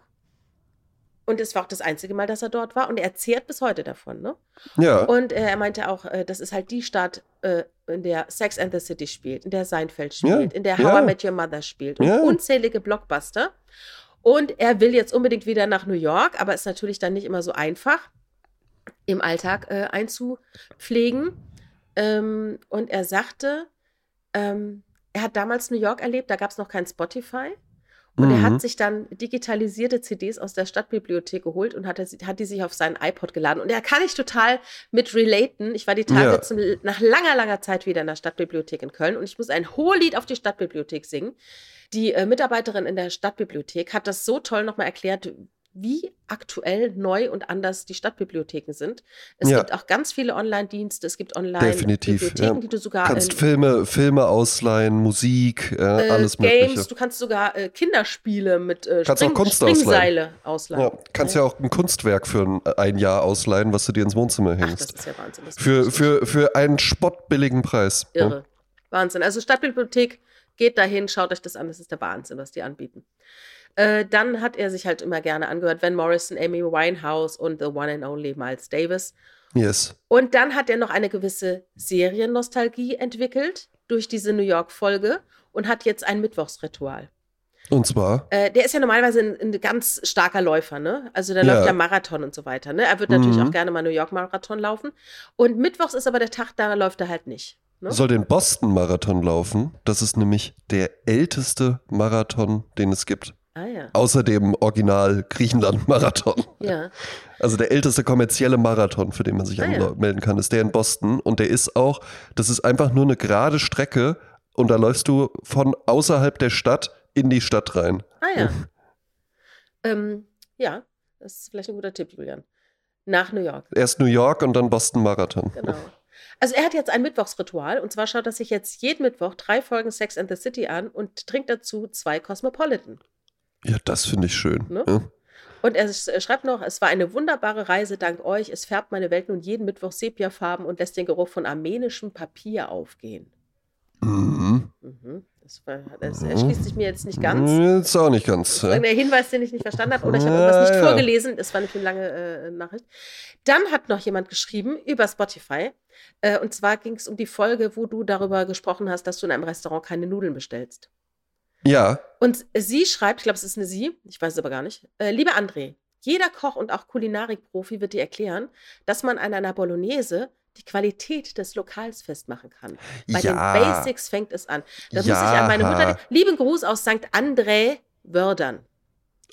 und es war auch das einzige Mal, dass er dort war. Und er zehrt bis heute davon. Ne? Ja. Und äh, er meinte auch, äh, das ist halt die Stadt, äh, in der Sex and the City spielt, in der Seinfeld spielt, ja. in der How ja. I Met Your Mother spielt. Und ja. unzählige Blockbuster. Und er will jetzt unbedingt wieder nach New York, aber ist natürlich dann nicht immer so einfach, im Alltag äh, einzupflegen. Ähm, und er sagte, ähm, er hat damals New York erlebt, da gab es noch kein Spotify. Und mhm. er hat mhm. sich dann digitalisierte CDs aus der Stadtbibliothek geholt und hat, hat die sich auf seinen iPod geladen. Und er kann ich total mit relaten. Ich war die Tage ja. zum, nach langer, langer Zeit wieder in der Stadtbibliothek in Köln und ich muss ein Hohelied auf die Stadtbibliothek singen. Die äh, Mitarbeiterin in der Stadtbibliothek hat das so toll nochmal erklärt, wie aktuell neu und anders die Stadtbibliotheken sind. Es ja. gibt auch ganz viele Online-Dienste, es gibt Online-Bibliotheken, ja. die du sogar. Du kannst Filme, Filme ausleihen, Musik, äh, alles Games, Mögliche. du kannst sogar äh, Kinderspiele mit äh, kannst Spring, auch Kunst Springseile ausleihen. Ja, kannst ja. ja auch ein Kunstwerk für ein, ein, Jahr ausleihen, was du dir ins Wohnzimmer hängst. Ach, das ist ja Wahnsinn. Für, für, für einen spottbilligen Preis. Irre. Wahnsinn. Also Stadtbibliothek, geht dahin, schaut euch das an, das ist der Wahnsinn, was die anbieten. Äh, dann hat er sich halt immer gerne angehört, Van Morrison, Amy Winehouse und The One and Only Miles Davis. Yes. Und dann hat er noch eine gewisse Seriennostalgie entwickelt durch diese New York-Folge und hat jetzt ein Mittwochsritual. Und zwar? Äh, der ist ja normalerweise ein, ein, ganz starker Läufer, ne? Also der ja. läuft ja Marathon und so weiter, ne? Er wird natürlich mhm. auch gerne mal New York Marathon laufen. Und Mittwochs ist aber der Tag, da läuft er halt nicht. Ne? Soll den Boston Marathon laufen. Das ist nämlich der älteste Marathon, den es gibt. Ah, ja. Außer dem Original Griechenland-Marathon. Ja. Also der älteste kommerzielle Marathon, für den man sich ah, anmelden kann, ist der in Boston. Und der ist auch, das ist einfach nur eine gerade Strecke und da läufst du von außerhalb der Stadt in die Stadt rein. Ah ja. ähm, ja, das ist vielleicht ein guter Tipp, Julian. Nach New York. Erst New York und dann Boston Marathon. Genau. Also er hat jetzt ein Mittwochsritual und zwar schaut er sich jetzt jeden Mittwoch drei Folgen Sex and the City an und trinkt dazu zwei Cosmopolitan. Ja, das finde ich schön. Ne? Ja. Und er schreibt noch, es war eine wunderbare Reise dank euch. Es färbt meine Welt nun jeden Mittwoch Sepiafarben und lässt den Geruch von armenischem Papier aufgehen. Mhm. mhm. Das, war, das mhm. erschließt sich mir jetzt nicht ganz. Jetzt ist auch nicht ganz. Ja. Der Hinweis, den ich nicht verstanden habe, oder ich habe irgendwas nicht ja. vorgelesen. Das war eine lange äh, Nachricht. Dann hat noch jemand geschrieben über Spotify. Äh, und zwar ging es um die Folge, wo du darüber gesprochen hast, dass du in einem Restaurant keine Nudeln bestellst. Ja. Und sie schreibt, ich glaube, es ist eine Sie, ich weiß es aber gar nicht. Äh, liebe André, jeder Koch und auch Kulinarikprofi wird dir erklären, dass man an einer Bolognese die Qualität des Lokals festmachen kann. Bei ja. den Basics fängt es an. Da ja. muss ich an meine Mutter. Lieben Gruß aus St. André Wördern.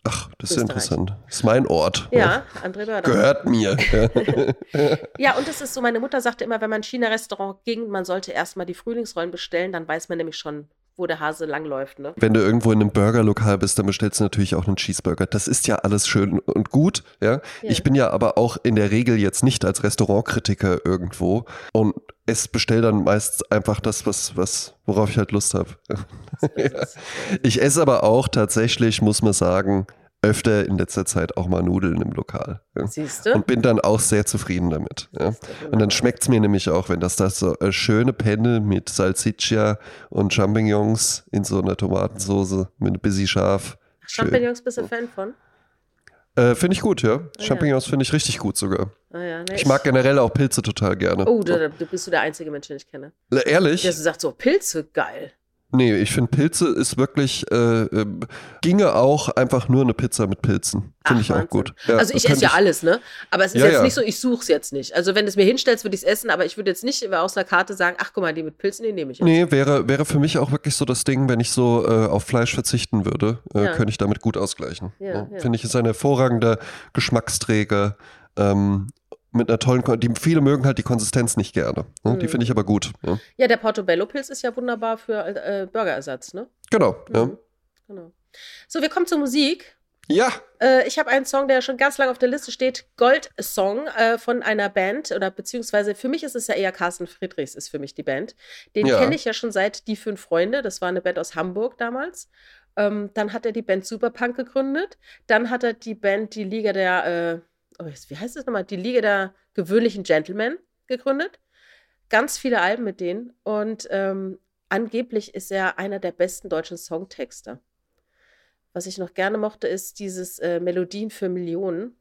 Ach, das ist interessant. Das ist mein Ort. Ja, André Wördern. Gehört mir. <laughs> <laughs> ja, und es ist so, meine Mutter sagte immer, wenn man China-Restaurant ging, man sollte erstmal die Frühlingsrollen bestellen, dann weiß man nämlich schon, wo der Hase langläuft. Ne? Wenn du irgendwo in einem Burgerlokal bist, dann bestellst du natürlich auch einen Cheeseburger. Das ist ja alles schön und gut. Ja? ja. Ich bin ja aber auch in der Regel jetzt nicht als Restaurantkritiker irgendwo und es bestell dann meist einfach das, was, was, worauf ich halt Lust habe. <laughs> Ich esse aber auch tatsächlich, muss man sagen, öfter in letzter Zeit auch mal Nudeln im Lokal. Ja. Siehst du? Und bin dann auch sehr zufrieden damit. Ja. Und dann schmeckt es mir nämlich auch, wenn das das so eine schöne Penne mit Salsiccia und Champignons in so einer Tomatensauce mit ein bisschen scharf. Champignons bist du Fan von? Äh, finde ich gut, ja. Ah, Champignons ja. finde ich richtig gut sogar. Ah, ja, ne, ich mag generell auch Pilze total gerne. Oh, du, du bist du der einzige Mensch, den ich kenne. Ehrlich? Der sagt so, Pilze, geil. Nee, ich finde Pilze ist wirklich, äh, äh, ginge auch einfach nur eine Pizza mit Pilzen. Finde ich auch gut. Ja, also ich esse ja alles, ne? Aber es ist ja, jetzt ja. nicht so, ich suche es jetzt nicht. Also wenn du es mir hinstellst, würde ich es essen, aber ich würde jetzt nicht aus einer Karte sagen, ach guck mal, die mit Pilzen, die nehme ich jetzt. Nee, wäre, wäre für mich auch wirklich so das Ding, wenn ich so äh, auf Fleisch verzichten würde, äh, könnte ich damit gut ausgleichen. Finde ich, ist ein hervorragender Geschmacksträger. Ähm, mit einer tollen, die viele mögen halt die Konsistenz nicht gerne. Ne? Mhm. Die finde ich aber gut. Ja, ja der Portobello-Pilz ist ja wunderbar für äh, Burgerersatz, ne? Genau, mhm. ja. Genau. So, wir kommen zur Musik. Ja. Äh, ich habe einen Song, der schon ganz lange auf der Liste steht. Gold-Song äh, von einer Band oder beziehungsweise für mich ist es ja eher Carsten Friedrichs, ist für mich die Band. Den ja. kenne ich ja schon seit Die Fünf Freunde. Das war eine Band aus Hamburg damals. Ähm, dann hat er die Band Superpunk gegründet. Dann hat er die Band Die Liga der äh, wie heißt das nochmal? Die Liga der gewöhnlichen Gentlemen gegründet. Ganz viele Alben mit denen. Und ähm, angeblich ist er einer der besten deutschen Songtexter. Was ich noch gerne mochte, ist dieses äh, Melodien für Millionen.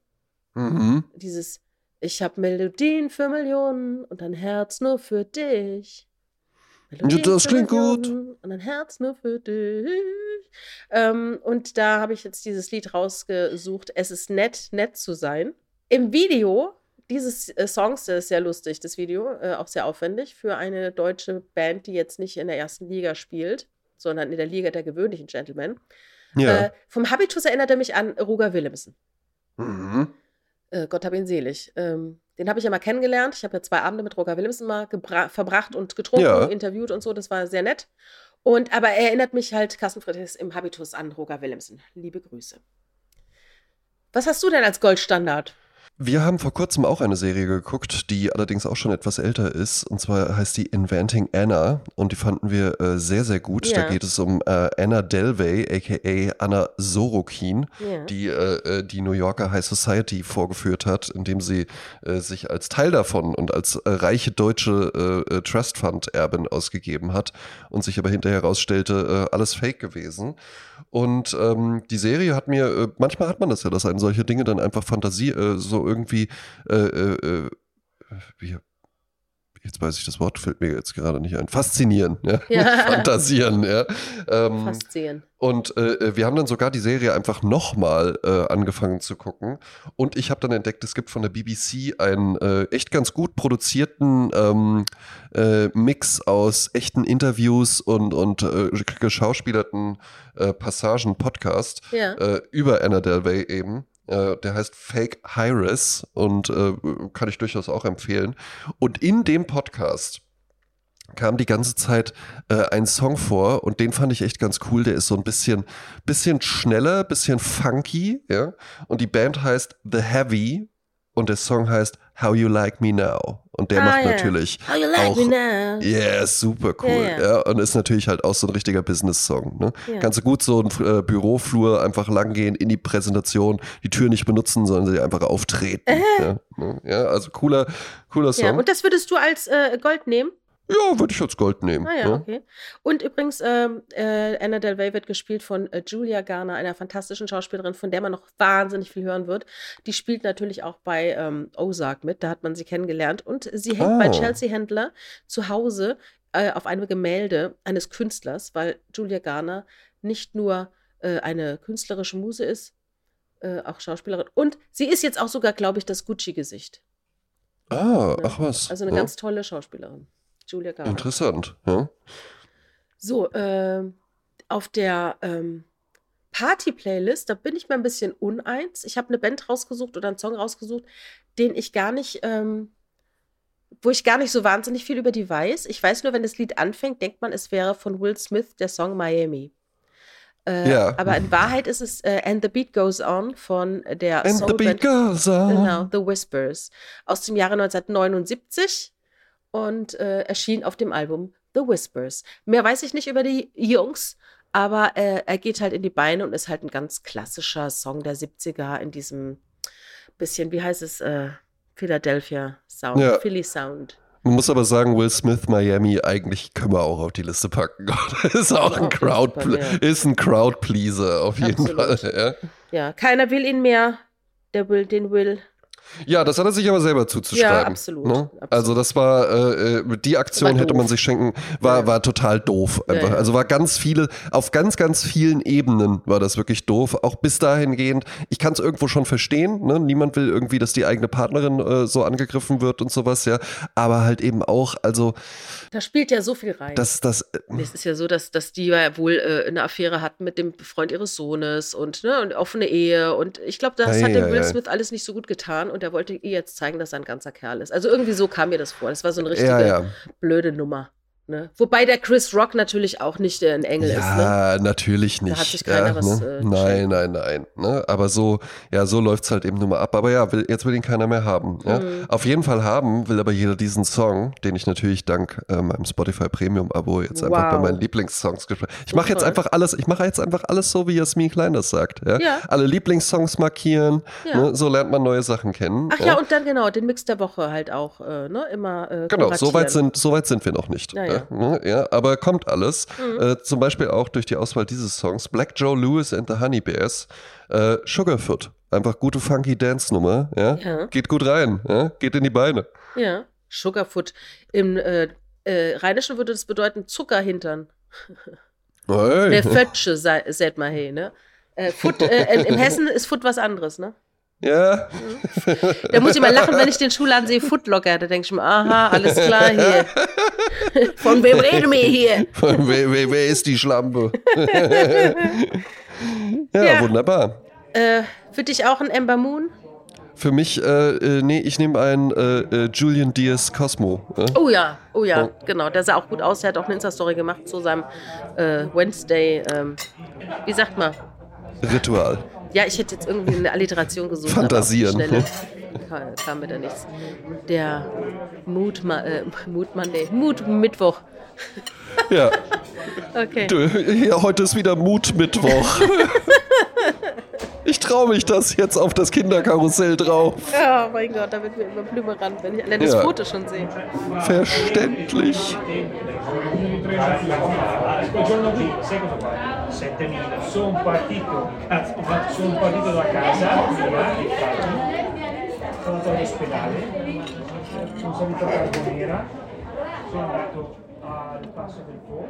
Mhm. Dieses Ich habe Melodien für Millionen und ein Herz nur für dich. Melodien das klingt gut. Und ein Herz nur für dich. Ähm, und da habe ich jetzt dieses Lied rausgesucht. Es ist nett, nett zu sein. Im Video dieses äh, Songs ist sehr lustig, das Video, äh, auch sehr aufwendig für eine deutsche Band, die jetzt nicht in der ersten Liga spielt, sondern in der Liga der gewöhnlichen Gentlemen. Ja. Äh, vom Habitus erinnert er mich an Roger Willemsen. Mhm. Äh, Gott hab ihn selig. Ähm, den habe ich ja mal kennengelernt. Ich habe ja zwei Abende mit Roger Willemsen mal verbracht und getrunken, ja. interviewt und so. Das war sehr nett. Und aber er erinnert mich halt, Carsten Friedrichs im Habitus an Roger Willemsen. Liebe Grüße. Was hast du denn als Goldstandard? Wir haben vor kurzem auch eine Serie geguckt, die allerdings auch schon etwas älter ist. Und zwar heißt die Inventing Anna. Und die fanden wir äh, sehr, sehr gut. Ja. Da geht es um äh, Anna Delvey, aka Anna Sorokin, ja. die äh, äh, die New Yorker High Society vorgeführt hat, indem sie äh, sich als Teil davon und als äh, reiche deutsche Trust Fund Erbin ausgegeben hat und sich aber hinterher herausstellte, alles Fake gewesen. Und ähm, die Serie hat mir, manchmal hat man das ja, dass einen solche Dinge dann einfach Fantasie so irgendwie, äh, äh, äh, wie, jetzt weiß ich das Wort, fällt mir jetzt gerade nicht ein. Faszinieren, ja. ja. <laughs> Fantasieren, ja. Ähm, Faszinieren. Und äh, äh, wir haben dann sogar die Serie einfach nochmal äh, angefangen zu gucken. Und ich habe dann entdeckt, es gibt von der BBC einen äh, echt ganz gut produzierten ähm, äh, Mix aus echten Interviews und, und geschauspielerten Passagen, Podcast ja. über Anna Delvey eben. Äh, der heißt Fake Hires und äh, kann ich durchaus auch empfehlen. Und in dem Podcast kam die ganze Zeit äh, ein Song vor und den fand ich echt ganz cool. Der ist so ein bisschen, bisschen schneller, bisschen funky, ja. Und die Band heißt The Heavy und der Song heißt How You Like Me Now. Und der Ah, macht ja. natürlich How you like auch, me now? Yeah, super cool. Ja, Ja, ja. und ist natürlich halt auch so ein richtiger Business-Song. Ne? Kannst du gut so einen äh, Büroflur einfach langgehen in die Präsentation, die Tür nicht benutzen, sondern sie einfach auftreten. <laughs> Ja, ne? ja, also cooler, cooler Song. und das würdest du als äh, Gold nehmen? Ja, würde ich als Gold nehmen. Ah ja, ne? okay. Und übrigens, ähm, äh, Anna Del Rey wird gespielt von äh, Julia Garner, einer fantastischen Schauspielerin, von der man noch wahnsinnig viel hören wird. Die spielt natürlich auch bei ähm, Ozark mit, da hat man sie kennengelernt. Und sie hängt bei Ah. Chelsea Handler zu Hause äh, auf einem Gemälde eines Künstlers, weil Julia Garner nicht nur äh, eine künstlerische Muse ist, äh, auch Schauspielerin. Und sie ist jetzt auch sogar, glaube ich, das Gucci-Gesicht. Ah, Ne? ach was. Also eine ja. ganz tolle Schauspielerin. Julia Garner. Interessant. Ja. So, ähm, auf der ähm, Party-Playlist, da bin ich mir ein bisschen uneins. Ich habe eine Band rausgesucht oder einen Song rausgesucht, den ich gar nicht, ähm, wo ich gar nicht so wahnsinnig viel über die weiß. Ich weiß nur, wenn das Lied anfängt, denkt man, es wäre von Will Smith der Song Miami. Äh, Ja. Aber in Wahrheit ist es äh, And the Beat Goes On von der And the Soulband beat goes on. Genau, The Whispers. Aus dem Jahre 1979 und äh, erschien auf dem Album The Whispers. Mehr weiß ich nicht über die Jungs, aber äh, er geht halt in die Beine und ist halt ein ganz klassischer Song der 70er in diesem bisschen, wie heißt es, äh, Philadelphia Sound, Ja. Philly Sound. Man muss aber sagen, Will Smith Miami, eigentlich können wir auch auf die Liste packen. <laughs> ist auch ein Crowd, ist ein Crowd-Pleaser auf jeden Absolut. Fall. Ja. Ja, keiner will ihn mehr. Der will, den will. Ja, das hat er sich aber selber zuzuschreiben. Ja, absolut, Ne? absolut. Also das war, äh, äh, die Aktion hätte man sich schenken, war, Ja. war total doof. Einfach. ja. Also war ganz viele, auf ganz, ganz vielen Ebenen war das wirklich doof. Auch bis dahingehend, ich kann es irgendwo schon verstehen, ne? niemand will irgendwie, dass die eigene Partnerin äh, so angegriffen wird und sowas, ja. Aber halt eben auch, also Da spielt ja so viel rein. das, das, äh, Es ist ja so, dass, dass die ja wohl äh, eine Affäre hatten mit dem Freund ihres Sohnes und, ne, und offene Ehe. Und ich glaube, das Ei, hat dem Will. Smith alles nicht so gut getan und er wollte ihr jetzt zeigen, dass er ein ganzer Kerl ist. Also irgendwie so kam mir das vor. Das war so eine richtige ja, ja. blöde Nummer. Ne? Wobei der Chris Rock natürlich auch nicht äh, ein Engel ist. Ne? Ja, natürlich nicht. hat sich keiner ja, was, ne? äh, Nein, nein, nein. Ne? Aber so, ja, so läuft's halt eben nur mal ab. Aber ja, will, jetzt will ihn keiner mehr haben. Ja? Mhm. Auf jeden Fall haben will aber jeder diesen Song, den ich natürlich dank äh, meinem Spotify Premium Abo jetzt einfach bei Wow. meinen Lieblingssongs gespielt. Ich So mache jetzt einfach alles, ich mache jetzt einfach alles so, wie Jasmin Klein das sagt. Ja? Ja. Alle Lieblingssongs markieren. Ja. Ne? So lernt man neue Sachen kennen. Ach ja, und dann genau, den Mix der Woche halt auch, äh, ne? Immer äh, Genau, so weit, sind, so weit sind wir noch nicht. Ja, ja. Ne? ja, aber kommt alles. Mhm. Äh, zum Beispiel auch durch die Auswahl dieses Songs. Black Joe Lewis and the Honey Bears. Äh, Sugarfoot. Einfach gute funky Dance-Nummer. Ja? Ja. Geht gut rein. Ja? Geht in die Beine. Ja, Sugarfoot. Im äh, äh, Rheinischen würde das bedeuten Zuckerhintern. <laughs> Hey. Ne, Fötsche, seht mal hey, ne? Äh, Foot, äh, in, Im Hessen ist Foot was anderes, ne? Ja, Da muss ich mal lachen, wenn ich den Schuhladen sehe, Footlocker. Da denke ich mir, aha, alles klar hier. <laughs> Von wem reden wir hier? wer, wer, wer ist die Schlampe? <laughs> ja, Ja. wunderbar. Äh, für dich auch ein Ember Moon? Für mich, äh, äh, nee, ich nehme einen äh, äh, Julian Diaz Cosmo. Ja? Oh ja, oh ja, Oh. genau. Der sah auch gut aus. Der hat auch eine Insta-Story gemacht zu seinem äh, Wednesday, ähm, wie sagt man? Ritual. Ja, ich hätte jetzt irgendwie eine Alliteration gesucht. Fantasieren. Aber kam, kam mir da nichts. Der Mut, äh, Mut Monday, Mut Mittwoch. Ja, <laughs> Okay. heute ist wieder Mutmittwoch. <laughs> ich traue mich das jetzt auf das Kinderkarussell drauf. Oh mein Gott, da wird mir immer blümerant, wenn ich allein das Ja. Foto schon sehe. Verständlich. Quel giorno lì, sai cosa fa? 7000. Sono andato al passo del Po,